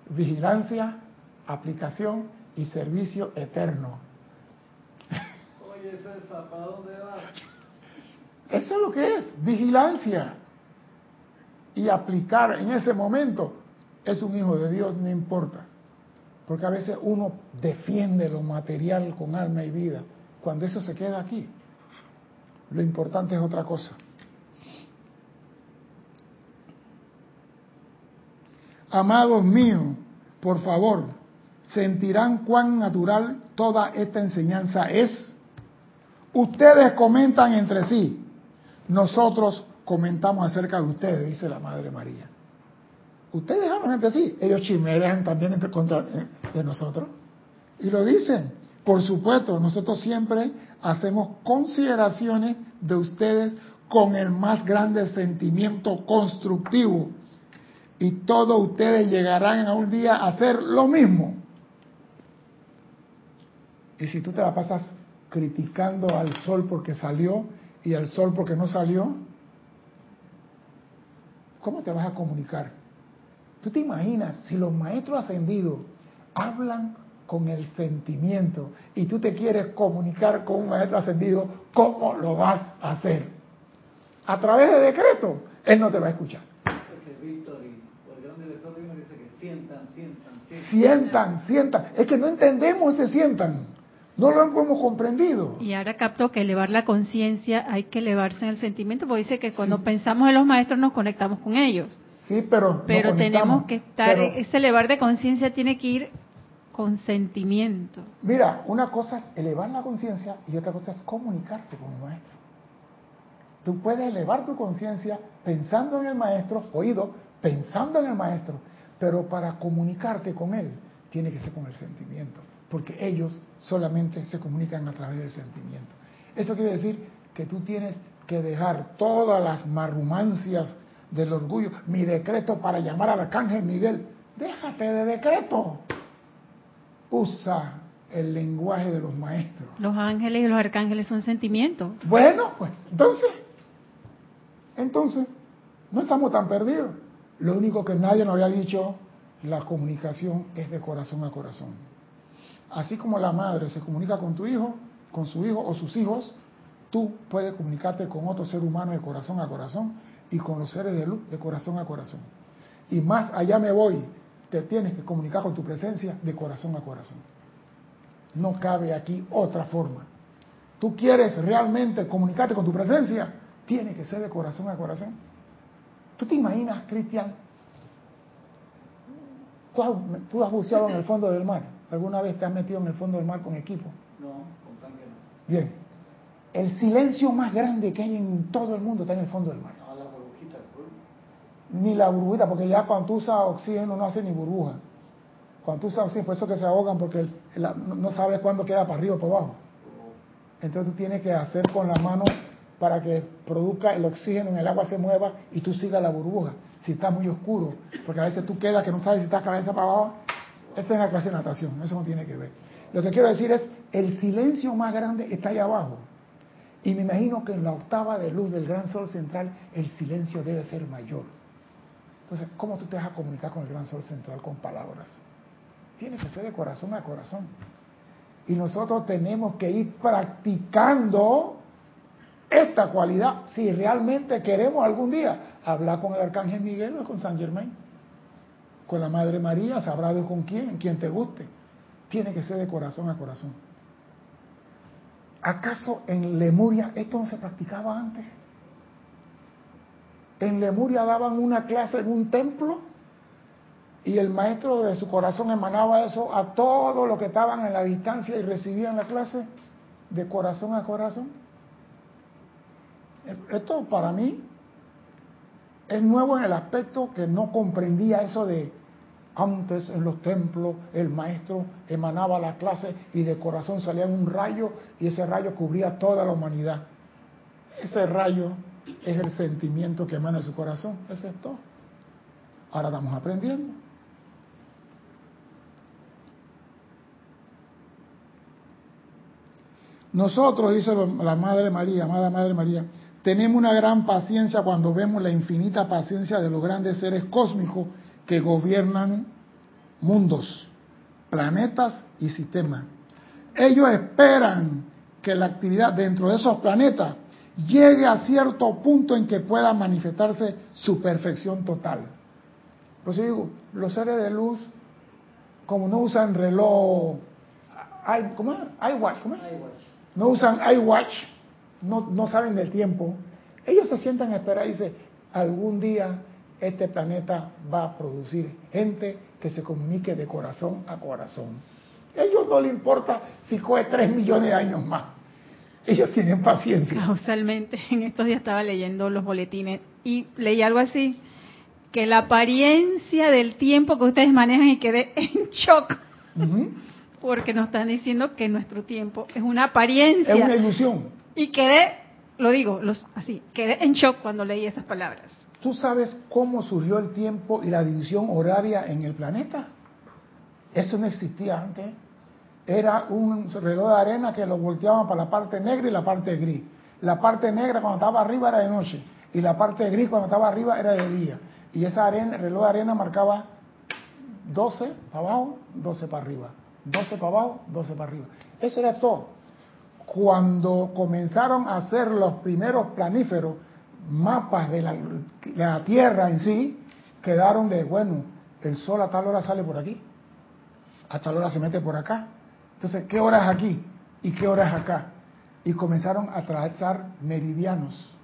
Vigilancia, aplicación y servicio eterno. Oye, César, ¿para dónde vas? Eso es lo que es, vigilancia. Y aplicar en ese momento es un hijo de Dios, no importa. Porque a veces uno defiende lo material con alma y vida, cuando eso se queda aquí. Lo importante es otra cosa. Amados míos, por favor, sentirán cuán natural toda esta enseñanza es. Ustedes comentan entre sí, nosotros comentamos acerca de ustedes, dice la Madre María. Ustedes hablan entre sí, ellos chimerean también entre contra eh, de nosotros. Y lo dicen. Por supuesto, nosotros siempre hacemos consideraciones de ustedes con el más grande sentimiento constructivo. Y todos ustedes llegarán a un día a hacer lo mismo. Y si tú te la pasas criticando al sol porque salió y al sol porque no salió, ¿cómo te vas a comunicar? ¿Tú te imaginas si los maestros ascendidos hablan con el sentimiento y tú te quieres comunicar con un maestro ascendido, ¿cómo lo vas a hacer? A través de decreto, él no te va a escuchar. Sientan, sientan, sientan. Sientan, Es que no entendemos ese sientan. No lo hemos comprendido. Y ahora capto que elevar la conciencia hay que elevarse en el sentimiento, porque dice que cuando pensamos en los maestros nos conectamos con ellos. Sí, pero. Pero tenemos que estar, ese elevar de conciencia tiene que ir con sentimiento. Mira, una cosa es elevar la conciencia y otra cosa es comunicarse con el maestro. Tú puedes elevar tu conciencia pensando en el maestro, oído, pensando en el maestro, pero para comunicarte con él tiene que ser con el sentimiento, porque ellos solamente se comunican a través del sentimiento. Eso quiere decir que tú tienes que dejar todas las marrumancias del orgullo, mi decreto para llamar al arcángel Miguel. Déjate de decreto. Usa el lenguaje de los maestros. Los ángeles y los arcángeles son sentimientos. Bueno, pues entonces, entonces, no estamos tan perdidos. Lo único que nadie nos había dicho, la comunicación es de corazón a corazón. Así como la madre se comunica con tu hijo, con su hijo o sus hijos, tú puedes comunicarte con otro ser humano de corazón a corazón y con los seres de luz de corazón a corazón. Y más allá me voy, te tienes que comunicar con tu presencia de corazón a corazón. No cabe aquí otra forma. Tú quieres realmente comunicarte con tu presencia, tiene que ser de corazón a corazón. ¿Tú te imaginas, Cristian? ¿Tú has, buceado en el fondo del mar? ¿Alguna vez te has metido en el fondo del mar con equipo? No, con tanque no. Bien. El silencio más grande que hay en todo el mundo está en el fondo del mar ni la burbujita, porque ya cuando tú usas oxígeno no hace ni burbuja. Cuando tú usas oxígeno, por eso que se ahogan, porque no sabes cuándo queda para arriba o para abajo. Entonces tú tienes que hacer con la mano para que produzca el oxígeno en el agua se mueva y tú sigas la burbuja. Si está muy oscuro, porque a veces tú quedas que no sabes si estás cabeza para abajo. Esa es la clase de natación, eso no tiene que ver. Lo que quiero decir es, el silencio más grande está ahí abajo. Y me imagino que en la octava de luz del gran sol central el silencio debe ser mayor. Entonces, ¿cómo tú te vas a comunicar con el gran sol central con palabras? Tiene que ser de corazón a corazón. Y nosotros tenemos que ir practicando esta cualidad si realmente queremos algún día hablar con el arcángel Miguel o con San Germain. Con la Madre María, sabrá Dios con quién, quien te guste. Tiene que ser de corazón a corazón. ¿Acaso en Lemuria esto no se practicaba antes? En Lemuria daban una clase en un templo y el maestro de su corazón emanaba eso a todos los que estaban en la distancia y recibían la clase de corazón a corazón. Esto para mí es nuevo en el aspecto que no comprendía eso de antes en los templos el maestro emanaba la clase y de corazón salía un rayo y ese rayo cubría toda la humanidad. Ese rayo es el sentimiento que emana de su corazón. Eso es todo. Ahora estamos aprendiendo. Nosotros, dice la Madre María, amada Madre María, tenemos una gran paciencia cuando vemos la infinita paciencia de los grandes seres cósmicos que gobiernan mundos, planetas y sistemas. Ellos esperan que la actividad dentro de esos planetas llegue a cierto punto en que pueda manifestarse su perfección total. Por eso digo, los seres de luz, como no usan reloj, ¿cómo es? iWatch, ¿cómo es? No usan iWatch, no, no saben del tiempo. Ellos se sientan a esperar y dicen, algún día este planeta va a producir gente que se comunique de corazón a corazón. A ellos no les importa si coge tres millones de años más. Ellos tienen paciencia. Causalmente, en estos días estaba leyendo los boletines y leí algo así, que la apariencia del tiempo que ustedes manejan y quedé en shock. Porque nos están diciendo que nuestro tiempo es una apariencia. Es una ilusión. Y quedé, lo digo los, así, quedé en shock cuando leí esas palabras. ¿Tú sabes cómo surgió el tiempo y la división horaria en el planeta? Eso no existía antes era un reloj de arena que lo volteaban para la parte negra y la parte gris. La parte negra cuando estaba arriba era de noche y la parte gris cuando estaba arriba era de día. Y esa arena, el reloj de arena marcaba 12 para abajo, 12 para arriba. 12 para abajo, 12 para arriba. Eso era todo. Cuando comenzaron a hacer los primeros planíferos, mapas de la, Tierra en sí, quedaron de, bueno, el sol a tal hora sale por aquí, a tal hora se mete por acá, entonces, ¿qué hora es aquí? ¿Y qué hora es acá? Y comenzaron a trazar meridianos.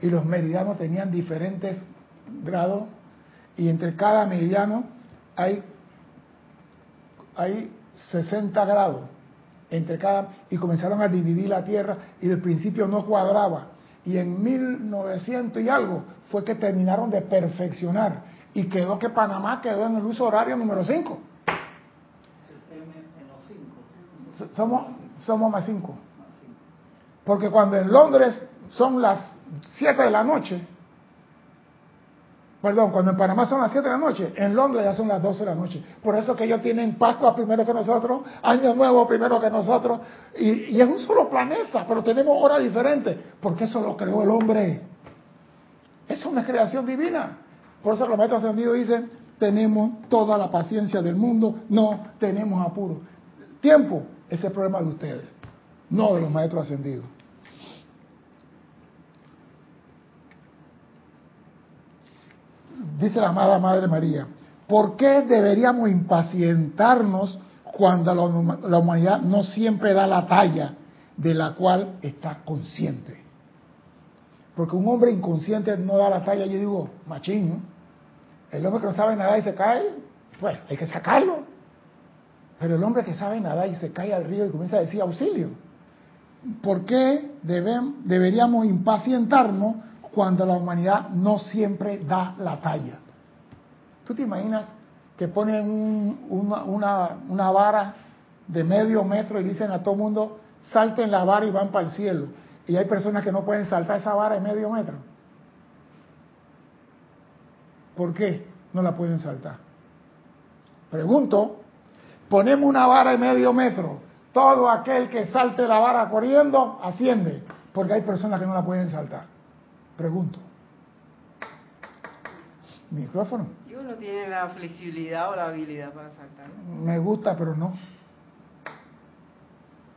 Y los meridianos tenían diferentes grados. Y entre cada meridiano hay, hay 60 grados. Entre cada, y comenzaron a dividir la Tierra y el principio no cuadraba. Y en 1900 y algo fue que terminaron de perfeccionar. Y quedó que Panamá quedó en el uso horario número 5 somos, somos más cinco. Porque cuando en Londres son las 7 de la noche, perdón, cuando en Panamá son las 7 de la noche, en Londres ya son las 12 de la noche. Por eso que ellos tienen Pascua primero que nosotros, Año Nuevo primero que nosotros, y, es un solo planeta, pero tenemos horas diferentes, porque eso lo creó el hombre. Es una creación divina. Por eso los maestros ascendidos dicen, tenemos toda la paciencia del mundo, no tenemos apuro. Tiempo, ese es el problema de ustedes, no de los maestros ascendidos. Dice la amada Madre María, ¿por qué deberíamos impacientarnos cuando la, humanidad no siempre da la talla de la cual está consciente? Porque un hombre inconsciente no da la talla, yo digo, machín, El hombre que no sabe nada y se cae, pues hay que sacarlo. Pero el hombre que sabe nadar y se cae al río y comienza a decir auxilio. ¿Por qué deberíamos impacientarnos cuando la humanidad no siempre da la talla? ¿Tú te imaginas que ponen una, vara de medio metro y dicen a todo mundo, salten la vara y van para el cielo? Y hay personas que no pueden saltar esa vara de medio metro. ¿Por qué no la pueden saltar? Pregunto, ponemos una vara de medio metro, todo aquel que salte la vara corriendo asciende, porque hay personas que no la pueden saltar. Pregunto. Micrófono. Y uno tiene la flexibilidad o la habilidad para saltar. Me gusta, pero no.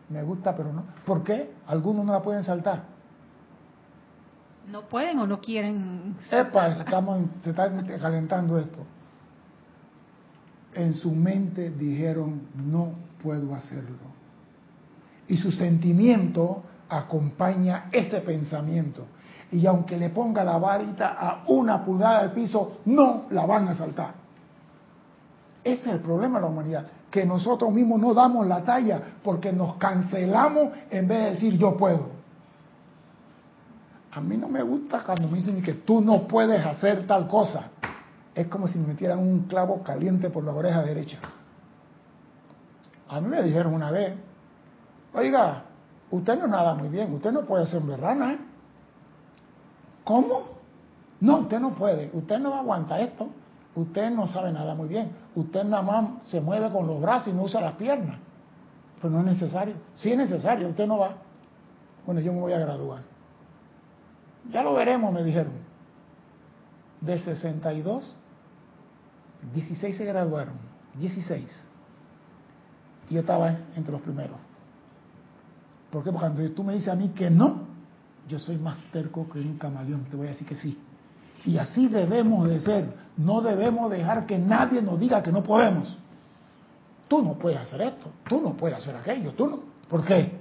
Me gusta, pero no. ¿Por qué? Algunos no la pueden saltar. No pueden o no quieren. Epa, estamos, se está calentando esto. En su mente dijeron, no puedo hacerlo. Y su sentimiento acompaña ese pensamiento. Y aunque le ponga la varita a una pulgada del piso, no la van a saltar. Ese es el problema de la humanidad, que nosotros mismos no damos la talla porque nos cancelamos en vez de decir yo puedo. A mí no me gusta cuando me dicen que tú no puedes hacer tal cosa. Es como si me metieran un clavo caliente por la oreja derecha. A mí me dijeron una vez, oiga, usted no nada muy bien, usted no puede ser berrana, ¿eh? ¿Cómo? No, usted no puede, usted no aguanta esto, usted no sabe nada muy bien, usted nada más se mueve con los brazos y no usa las piernas. Pero no es necesario, sí es necesario, usted no va. Bueno, yo me voy a graduar. Ya lo veremos, me dijeron. De 62, 16 se graduaron, 16. Y yo estaba entre los primeros. ¿Por qué? Porque cuando tú me dices a mí que no, yo soy más terco que un camaleón, te voy a decir que sí. Y así debemos de ser. No debemos dejar que nadie nos diga que no podemos. Tú no puedes hacer esto, tú no puedes hacer aquello, tú no. ¿Por qué?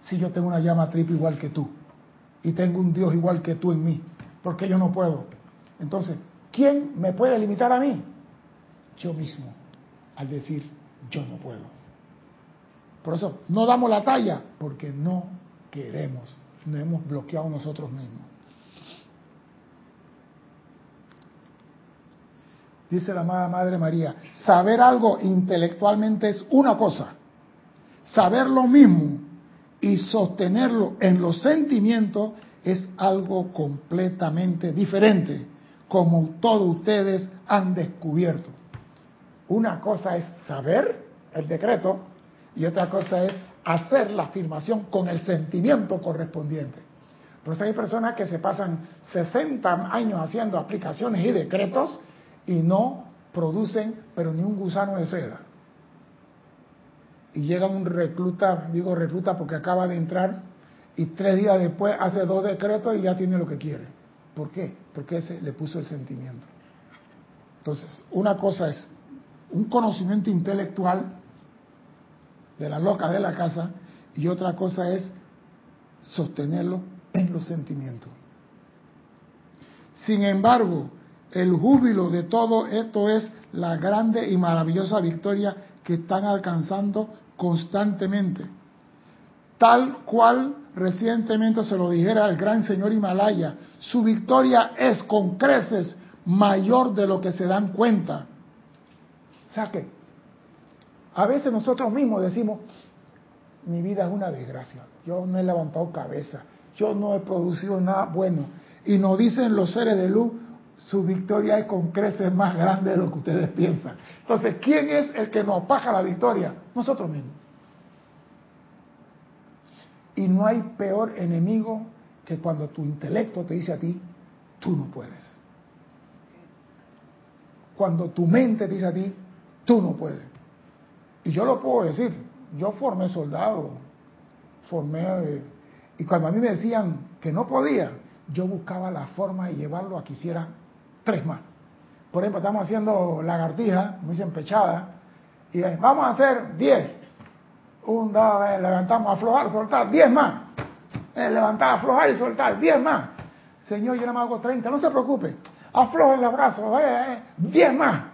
Si yo tengo una llama triple igual que tú y tengo un Dios igual que tú en mí, ¿por qué yo no puedo? Entonces, ¿quién me puede limitar a mí? Yo mismo, al decir yo no puedo. Por eso no damos la talla, porque no queremos, nos hemos bloqueado nosotros mismos. Dice la amada Madre María, saber algo intelectualmente es una cosa, saber lo mismo y sostenerlo en los sentimientos es algo completamente diferente, como todos ustedes han descubierto. Una cosa es saber el decreto y otra cosa es hacer la afirmación con el sentimiento correspondiente. Por hay personas que se pasan 60 años haciendo aplicaciones y decretos y no producen, pero ni un gusano de seda. Y llega un recluta, digo recluta porque acaba de entrar, y tres días después hace dos decretos y ya tiene lo que quiere. ¿Por qué? Porque ese le puso el sentimiento. Entonces, una cosa es un conocimiento intelectual de la loca de la casa y otra cosa es sostenerlo en los sentimientos. Sin embargo, el júbilo de todo esto es la grande y maravillosa victoria que están alcanzando constantemente. Tal cual recientemente se lo dijera al gran señor Himalaya, su victoria es con creces mayor de lo que se dan cuenta. O sea que a veces nosotros mismos decimos, mi vida es una desgracia, yo no he levantado cabeza, yo no he producido nada bueno. Y nos dicen los seres de luz, su victoria es con creces más grande de lo que ustedes piensan. Entonces, ¿quién es el que nos paga la victoria? Nosotros mismos. Y no hay peor enemigo que cuando tu intelecto te dice a ti, tú no puedes. Cuando tu mente te dice a ti, tú no puedes. Y yo lo puedo decir, yo formé soldado, formé, eh, y cuando a mí me decían que no podía, yo buscaba la forma de llevarlo a que hiciera tres más. Por ejemplo, estamos haciendo lagartija, muy dicen y vamos a hacer diez. Un, dos, eh, levantamos, aflojar, soltar, diez más. Eh, levantar, aflojar y soltar, diez más. Señor, yo no me hago treinta, no se preocupe. Afloja los brazos, diez más.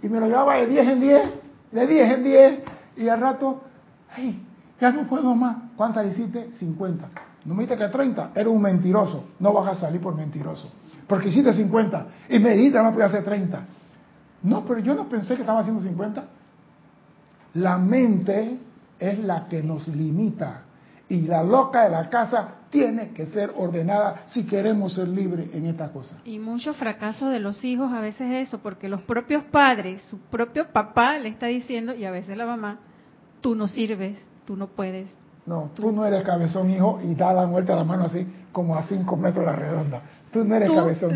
Y me lo llevaba de diez en diez de 10 en 10 y al rato, ay, ya no puedo más. ¿Cuántas hiciste? 50. No me dijiste que 30, eres un mentiroso. No vas a salir por mentiroso. Porque hiciste 50 y me dijiste que no podía hacer 30. No, pero yo no pensé que estaba haciendo 50. La mente es la que nos limita Y la loca de la casa tiene que ser ordenada si queremos ser libres en esta cosa. Y mucho fracaso de los hijos a veces es eso, porque los propios padres, su propio papá le está diciendo, y a veces la mamá, tú no sirves, tú no puedes. No, tú no eres cabezón, hijo, y da la vuelta a la mano así, como a cinco metros la redonda. Tú no eres cabezón.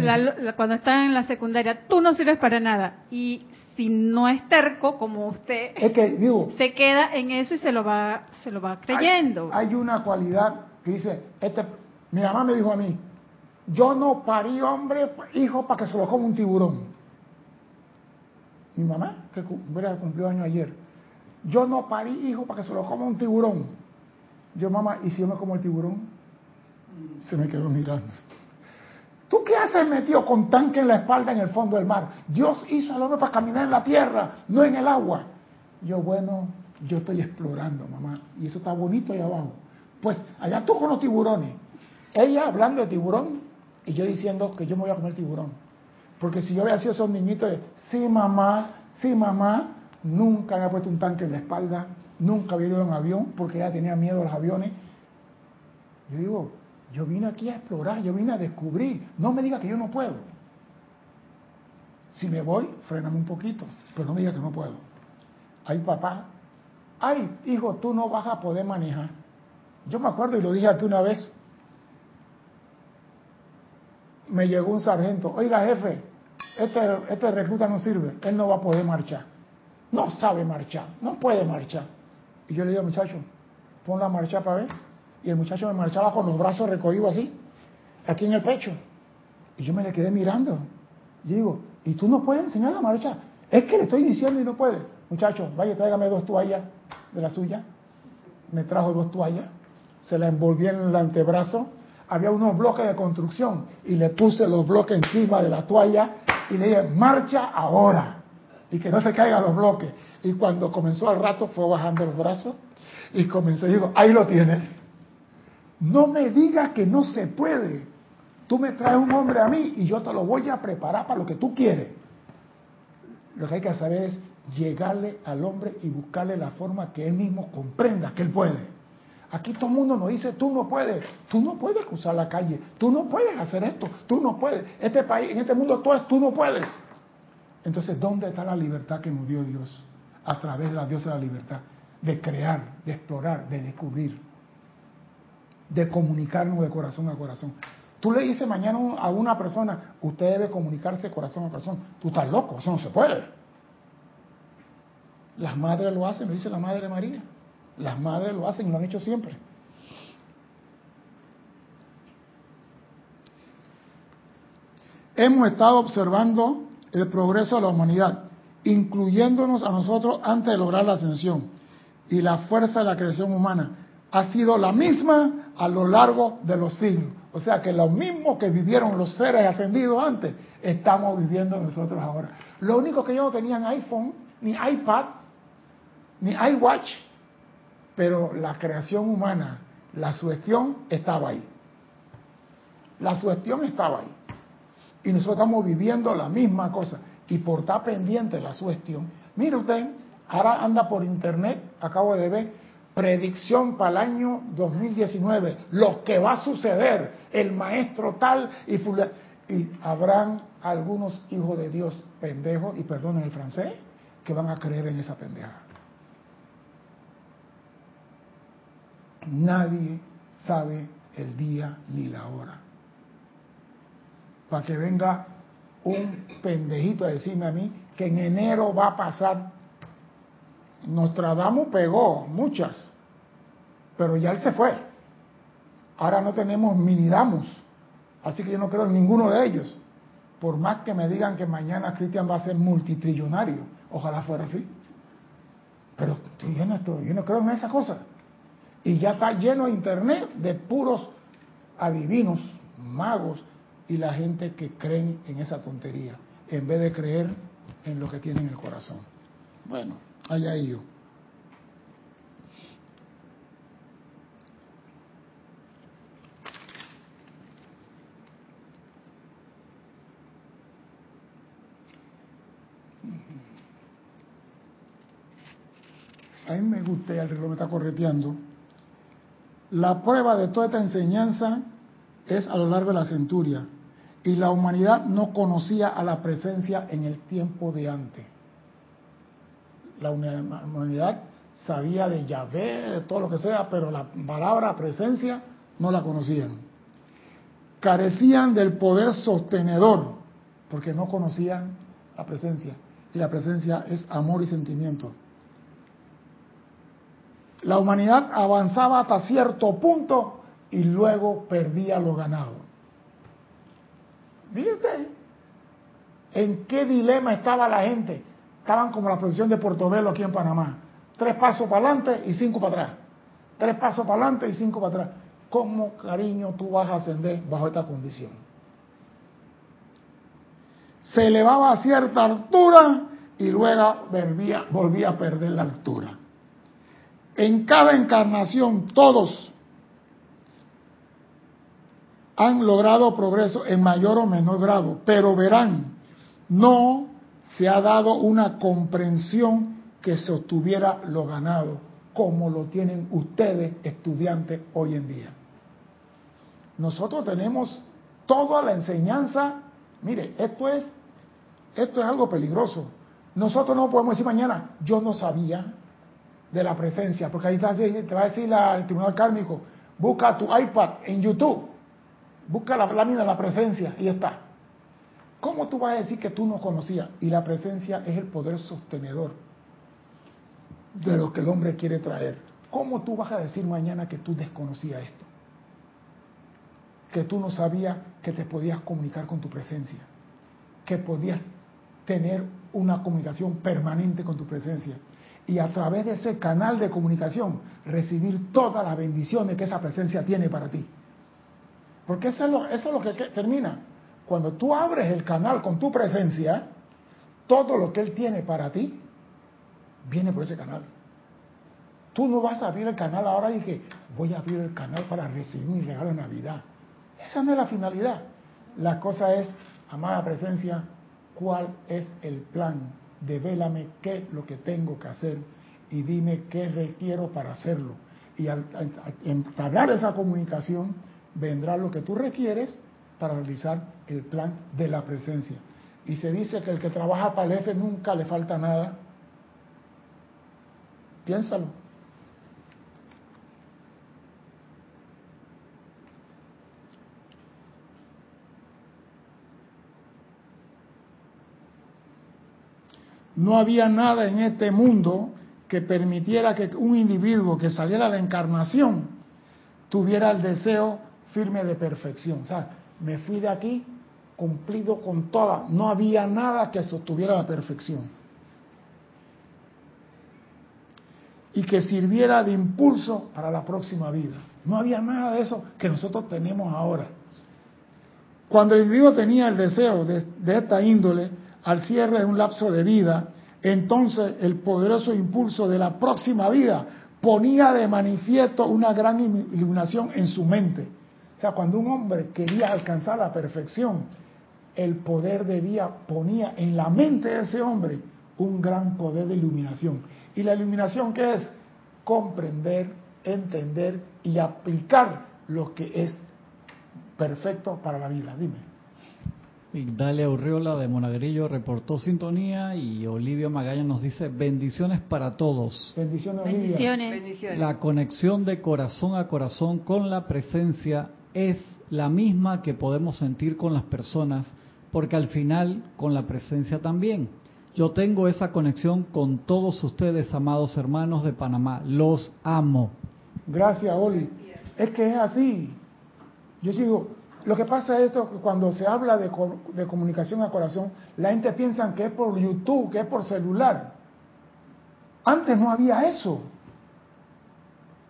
cuando estás en la secundaria, tú no sirves para nada. Y si no es terco como usted, es que, se queda en eso y se lo va, se lo va creyendo. Hay, hay una cualidad que dice, este, mi mamá me dijo a mí, yo no parí hombre, hijo, para que se lo coma un tiburón. Mi mamá, que cumplió año ayer, yo no parí hijo para que se lo coma un tiburón. Yo, mamá, ¿y si yo me como el tiburón? Se me quedó mirando. ¿Tú qué haces metido con tanque en la espalda en el fondo del mar? Dios hizo al hombre para caminar en la tierra, no en el agua. Yo, bueno, yo estoy explorando, mamá, y eso está bonito ahí abajo. Pues allá tú con los tiburones. Ella hablando de tiburón y yo diciendo que yo me voy a comer tiburón. Porque si yo hubiera sido esos niñitos de, sí mamá, sí mamá, nunca había puesto un tanque en la espalda, nunca había ido en avión porque ella tenía miedo a los aviones. Yo digo, yo vine aquí a explorar, yo vine a descubrir. No me diga que yo no puedo. Si me voy, fréname un poquito, pero no me diga que no puedo. Ay, papá, ay, hijo, tú no vas a poder manejar. Yo me acuerdo y lo dije aquí una vez. Me llegó un sargento, oiga jefe, este, este recluta no sirve, él no va a poder marchar. No sabe marchar, no puede marchar. Y yo le digo, muchacho, ponla a marchar para ver. Y el muchacho me marchaba con los brazos recogidos así, aquí en el pecho. Y yo me le quedé mirando. Y digo, ¿y tú no puedes enseñar a marchar? Es que le estoy diciendo y no puede. Muchacho, vaya, tráigame dos toallas de la suya. Me trajo dos toallas se la envolví en el antebrazo, había unos bloques de construcción y le puse los bloques encima de la toalla y le dije, marcha ahora y que no se caigan los bloques. Y cuando comenzó al rato fue bajando los brazos y comenzó digo, ahí lo tienes. No me digas que no se puede. Tú me traes un hombre a mí y yo te lo voy a preparar para lo que tú quieres. Lo que hay que saber es llegarle al hombre y buscarle la forma que él mismo comprenda que él puede. Aquí todo el mundo nos dice, tú no puedes, tú no puedes cruzar la calle, tú no puedes hacer esto, tú no puedes. Este país, en este mundo, tú, tú no puedes. Entonces, ¿dónde está la libertad que nos dio Dios? A través de la diosa de la libertad, de crear, de explorar, de descubrir, de comunicarnos de corazón a corazón. Tú le dices mañana a una persona, usted debe comunicarse corazón a corazón. Tú estás loco, eso no se puede. Las madres lo hacen, lo dice la Madre María. Las madres lo hacen lo han hecho siempre. Hemos estado observando el progreso de la humanidad, incluyéndonos a nosotros antes de lograr la ascensión. Y la fuerza de la creación humana ha sido la misma a lo largo de los siglos. O sea que lo mismo que vivieron los seres ascendidos antes, estamos viviendo nosotros ahora. Lo único que ellos no tenían iPhone, ni iPad, ni iWatch, pero la creación humana, la sugestión estaba ahí. La sugestión estaba ahí. Y nosotros estamos viviendo la misma cosa. Y por estar pendiente la sugestión, mire usted, ahora anda por internet, acabo de ver, predicción para el año 2019, lo que va a suceder, el maestro tal y Y habrán algunos hijos de Dios pendejos, y perdonen el francés, que van a creer en esa pendeja. Nadie sabe el día ni la hora. Para que venga un pendejito a decirme a mí que en enero va a pasar. Nostradamus pegó muchas, pero ya él se fue. Ahora no tenemos minidamus, así que yo no creo en ninguno de ellos. Por más que me digan que mañana Cristian va a ser multitrillonario, ojalá fuera así. Pero yo no, estoy, yo no creo en esa cosa. Y ya está lleno de internet de puros adivinos, magos y la gente que creen en esa tontería, en vez de creer en lo que tienen en el corazón. Bueno, allá ellos. A mí me gusta, el reloj me está correteando La prueba de toda esta enseñanza es a lo largo de la centuria. Y la humanidad no conocía a la presencia en el tiempo de antes. La humanidad sabía de Yahvé, de todo lo que sea, pero la palabra presencia no la conocían. Carecían del poder sostenedor, porque no conocían la presencia. Y la presencia es amor y sentimiento. La humanidad avanzaba hasta cierto punto y luego perdía lo ganado. Usted, ¿en qué dilema estaba la gente? Estaban como la posición de Portobelo aquí en Panamá. Tres pasos para adelante y cinco para atrás. Tres pasos para adelante y cinco para atrás. ¿Cómo, cariño, tú vas a ascender bajo esta condición? Se elevaba a cierta altura y luego volvía a perder la altura. En cada encarnación, todos han logrado progreso en mayor o menor grado, pero verán, no se ha dado una comprensión que se obtuviera lo ganado, como lo tienen ustedes, estudiantes, hoy en día. Nosotros tenemos toda la enseñanza, mire, esto es, esto es algo peligroso. Nosotros no podemos decir mañana, yo no sabía de la presencia, porque ahí te va a decir el tribunal kármico, busca tu iPad en YouTube Busca la lámina de la presencia y está. ¿Cómo tú vas a decir que tú no conocías? Y la presencia es el poder sostenedor de lo que el hombre quiere traer. ¿Cómo tú vas a decir mañana que tú desconocías esto? Que tú no sabías que te podías comunicar con tu presencia, que podías tener una comunicación permanente con tu presencia y a través de ese canal de comunicación recibir todas las bendiciones que esa presencia tiene para ti. Porque eso es lo, eso es lo que termina. Cuando tú abres el canal con tu presencia, todo lo que Él tiene para ti viene por ese canal. Tú no vas a abrir el canal ahora y que voy a abrir el canal para recibir mi regalo de Navidad. Esa no es la finalidad. La cosa es, amada presencia, cuál es el plan. Devélame qué es lo que tengo que hacer y dime qué requiero para hacerlo. Y al, entablar esa comunicación, vendrá lo que tú requieres para realizar el plan de la presencia. Y se dice que el que trabaja para el F nunca le falta nada. Piénsalo. No había nada en este mundo que permitiera que un individuo que saliera a la encarnación tuviera el deseo firme de perfección. O sea, me fui de aquí cumplido con toda, no había nada que sostuviera la perfección. Y que sirviera de impulso para la próxima vida. No había nada de eso que nosotros tenemos ahora. Cuando el individuo tenía el deseo de, de esta índole, al cierre de un lapso de vida, entonces el poderoso impulso de la próxima vida ponía de manifiesto una gran iluminación en su mente o sea, cuando un hombre quería alcanzar la perfección, el poder de vida ponía en la mente de ese hombre un gran poder de iluminación. ¿Y la iluminación qué es? Comprender, entender y aplicar lo que es perfecto para la vida. Dime. Dalia Urriola de Monagrillo reportó sintonía y Olivia Magaña nos dice bendiciones para todos. Bendiciones, Olivia. bendiciones. La conexión de corazón a corazón con la presencia es la misma que podemos sentir con las personas, porque al final con la presencia también. Yo tengo esa conexión con todos ustedes, amados hermanos de Panamá. Los amo. Gracias, Oli. Es que es así. Yo sigo. Lo que pasa es esto, que cuando se habla de, de comunicación a corazón, la gente piensa que es por YouTube, que es por celular. Antes no había eso.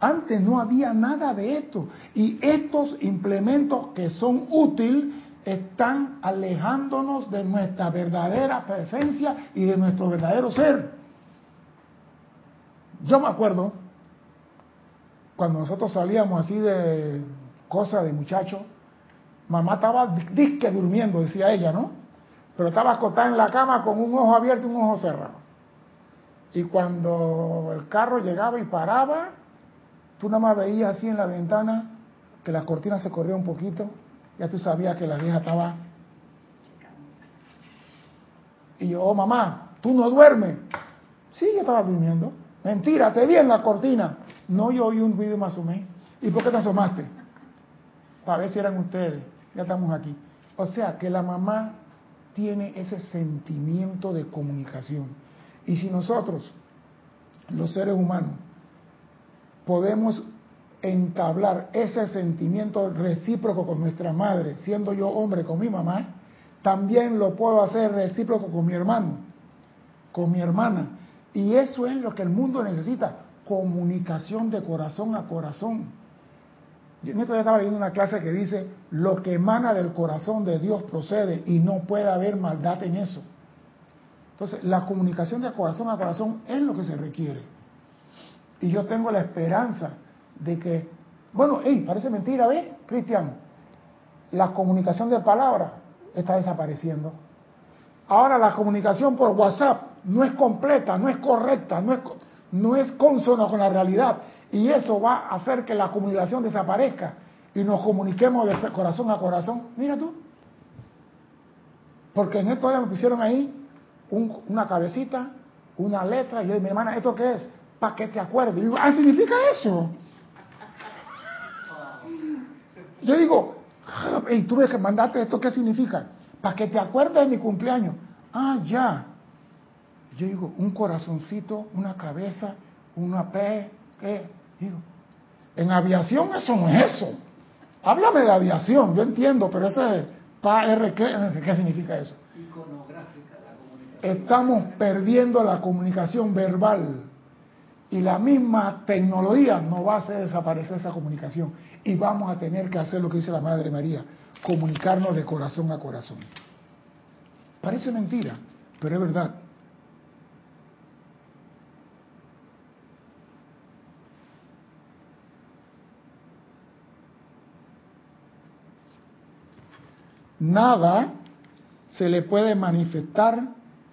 Antes no había nada de esto. Y estos implementos que son útiles están alejándonos de nuestra verdadera presencia y de nuestro verdadero ser. Yo me acuerdo cuando nosotros salíamos así de cosas de muchachos, mamá estaba disque durmiendo, decía ella, ¿no? Pero estaba acostada en la cama con un ojo abierto y un ojo cerrado. Y cuando el carro llegaba y paraba, tú nada más veías así en la ventana que la cortina se corría un poquito, ya tú sabías que la vieja estaba. Y yo, oh mamá, tú no duermes. Sí, yo estaba durmiendo. Mentira, te vi en la cortina. No, yo oí un ruido más o menos. ¿Y por qué te asomaste? Para ver si eran ustedes. Ya estamos aquí. O sea, que la mamá tiene ese sentimiento de comunicación. Y si nosotros, los seres humanos, podemos entablar ese sentimiento recíproco con nuestra madre, siendo yo hombre con mi mamá, también lo puedo hacer recíproco con mi hermano, con mi hermana. Y eso es lo que el mundo necesita, comunicación de corazón a corazón. Yo en esto estaba leyendo una clase que dice, lo que emana del corazón de Dios procede y no puede haber maldad en eso. Entonces, la comunicación de corazón a corazón es lo que se requiere. Y yo tengo la esperanza de que, bueno, hey, parece mentira, ¿ves, Cristian? La comunicación de palabras está desapareciendo. Ahora la comunicación por WhatsApp no es completa, no es correcta, no es, no es consono con la realidad. Y eso va a hacer que la comunicación desaparezca y nos comuniquemos de corazón a corazón. Mira tú. Porque en esto me pusieron ahí una cabecita, una letra, y yo, mi hermana, ¿esto qué es? Para que te acuerdes. Y digo, ah, significa eso. Yo digo, y tú que mandaste esto, ¿qué significa? Para que te acuerdes de mi cumpleaños. Ah, ya. Yo digo, un corazoncito, una cabeza, una P, ¿qué? Digo, en aviación eso no es eso. Háblame de aviación, yo entiendo, pero ese PAR, ¿qué, ¿qué significa eso? Iconográfica la comunicación. Estamos perdiendo la comunicación verbal y la misma tecnología no va a hacer desaparecer esa comunicación y vamos a tener que hacer lo que dice la Madre María, comunicarnos de corazón a corazón. Parece mentira, pero es verdad. Nada se le puede manifestar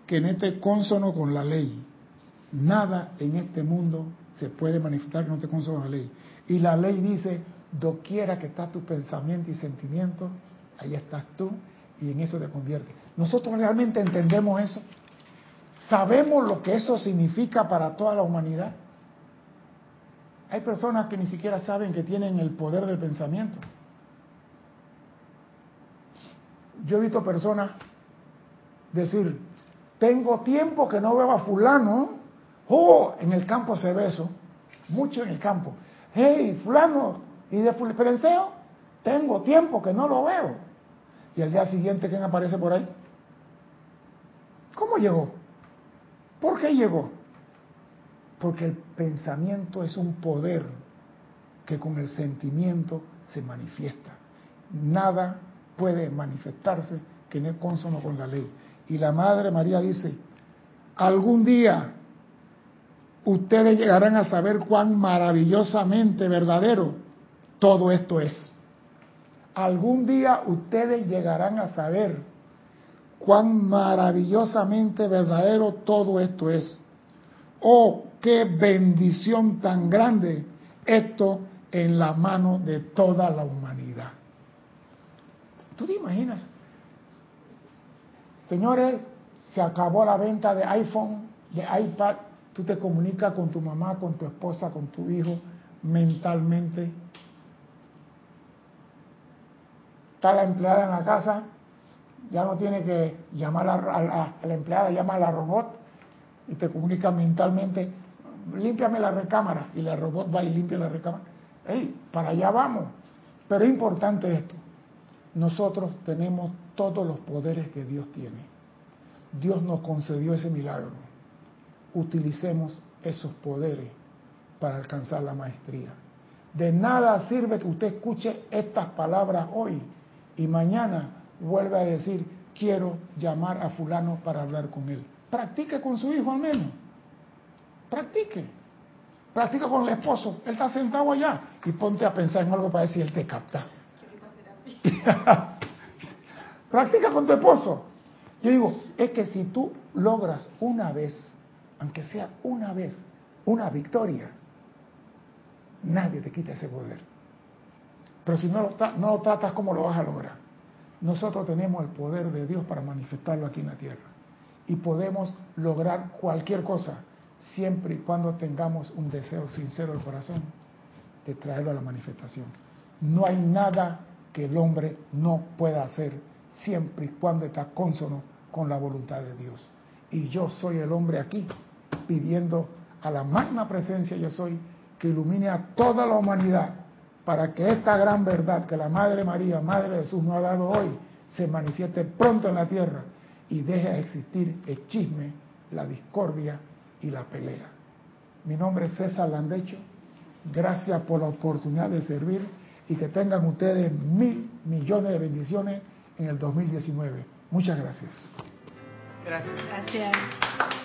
que no esté consono con la ley. Nada en este mundo se puede manifestar que no esté consono con la ley. Y la ley dice, doquiera que está tu pensamiento y sentimiento, ahí estás tú y en eso te convierte. Nosotros realmente entendemos eso. Sabemos lo que eso significa para toda la humanidad. Hay personas que ni siquiera saben que tienen el poder del pensamiento. Yo he visto personas decir, tengo tiempo que no veo a fulano, oh, en el campo se ve eso, mucho en el campo. Hey, fulano, y de Fulperenceo, tengo tiempo que no lo veo. Y al día siguiente, ¿quién aparece por ahí? ¿Cómo llegó? ¿Por qué llegó? Porque el pensamiento es un poder que con el sentimiento se manifiesta. Nada puede manifestarse que no es consono con la ley. Y la Madre María dice, algún día ustedes llegarán a saber cuán maravillosamente verdadero todo esto es. Algún día ustedes llegarán a saber cuán maravillosamente verdadero todo esto es. Oh, qué bendición tan grande esto en la mano de toda la humanidad. ¿Tú te imaginas? Señores, se acabó la venta de iPhone, de iPad, tú te comunicas con tu mamá, con tu esposa, con tu hijo mentalmente está la empleada en la casa, ya no tiene que llamar a, la empleada, llama a la robot y te comunica mentalmente, límpiame la recámara y la robot va y limpia la recámara. ¡Ey! Para allá vamos. Pero es importante esto. Nosotros tenemos todos los poderes que Dios tiene. Dios nos concedió ese milagro. Utilicemos esos poderes para alcanzar la maestría. De nada sirve que usted escuche estas palabras hoy y mañana vuelve a decir, quiero llamar a fulano para hablar con él. Practique con su hijo al menos. Practique. Practica con el esposo. Él está sentado allá y ponte a pensar en algo para decir, él te capta. Practica con tu esposo. Yo digo, es que si tú logras una vez, aunque sea una vez, una victoria, Nadie te quita ese poder. Pero si no lo, no lo tratas, ¿cómo lo vas a lograr? Nosotros tenemos el poder de Dios para manifestarlo aquí en la tierra. Y podemos lograr cualquier cosa siempre y cuando tengamos un deseo sincero del corazón de traerlo a la manifestación. No hay nada que el hombre no pueda hacer siempre y cuando está consono con la voluntad de Dios. Y yo soy el hombre aquí pidiendo a la magna presencia yo soy que ilumine a toda la humanidad para que esta gran verdad que la Madre María, Madre de Jesús, nos ha dado hoy, se manifieste pronto en la tierra y deje de existir el chisme, la discordia y la pelea. Mi nombre es César Landecho. Gracias por la oportunidad de servir y que tengan ustedes mil millones de bendiciones en el 2019. Muchas gracias. Gracias. Gracias.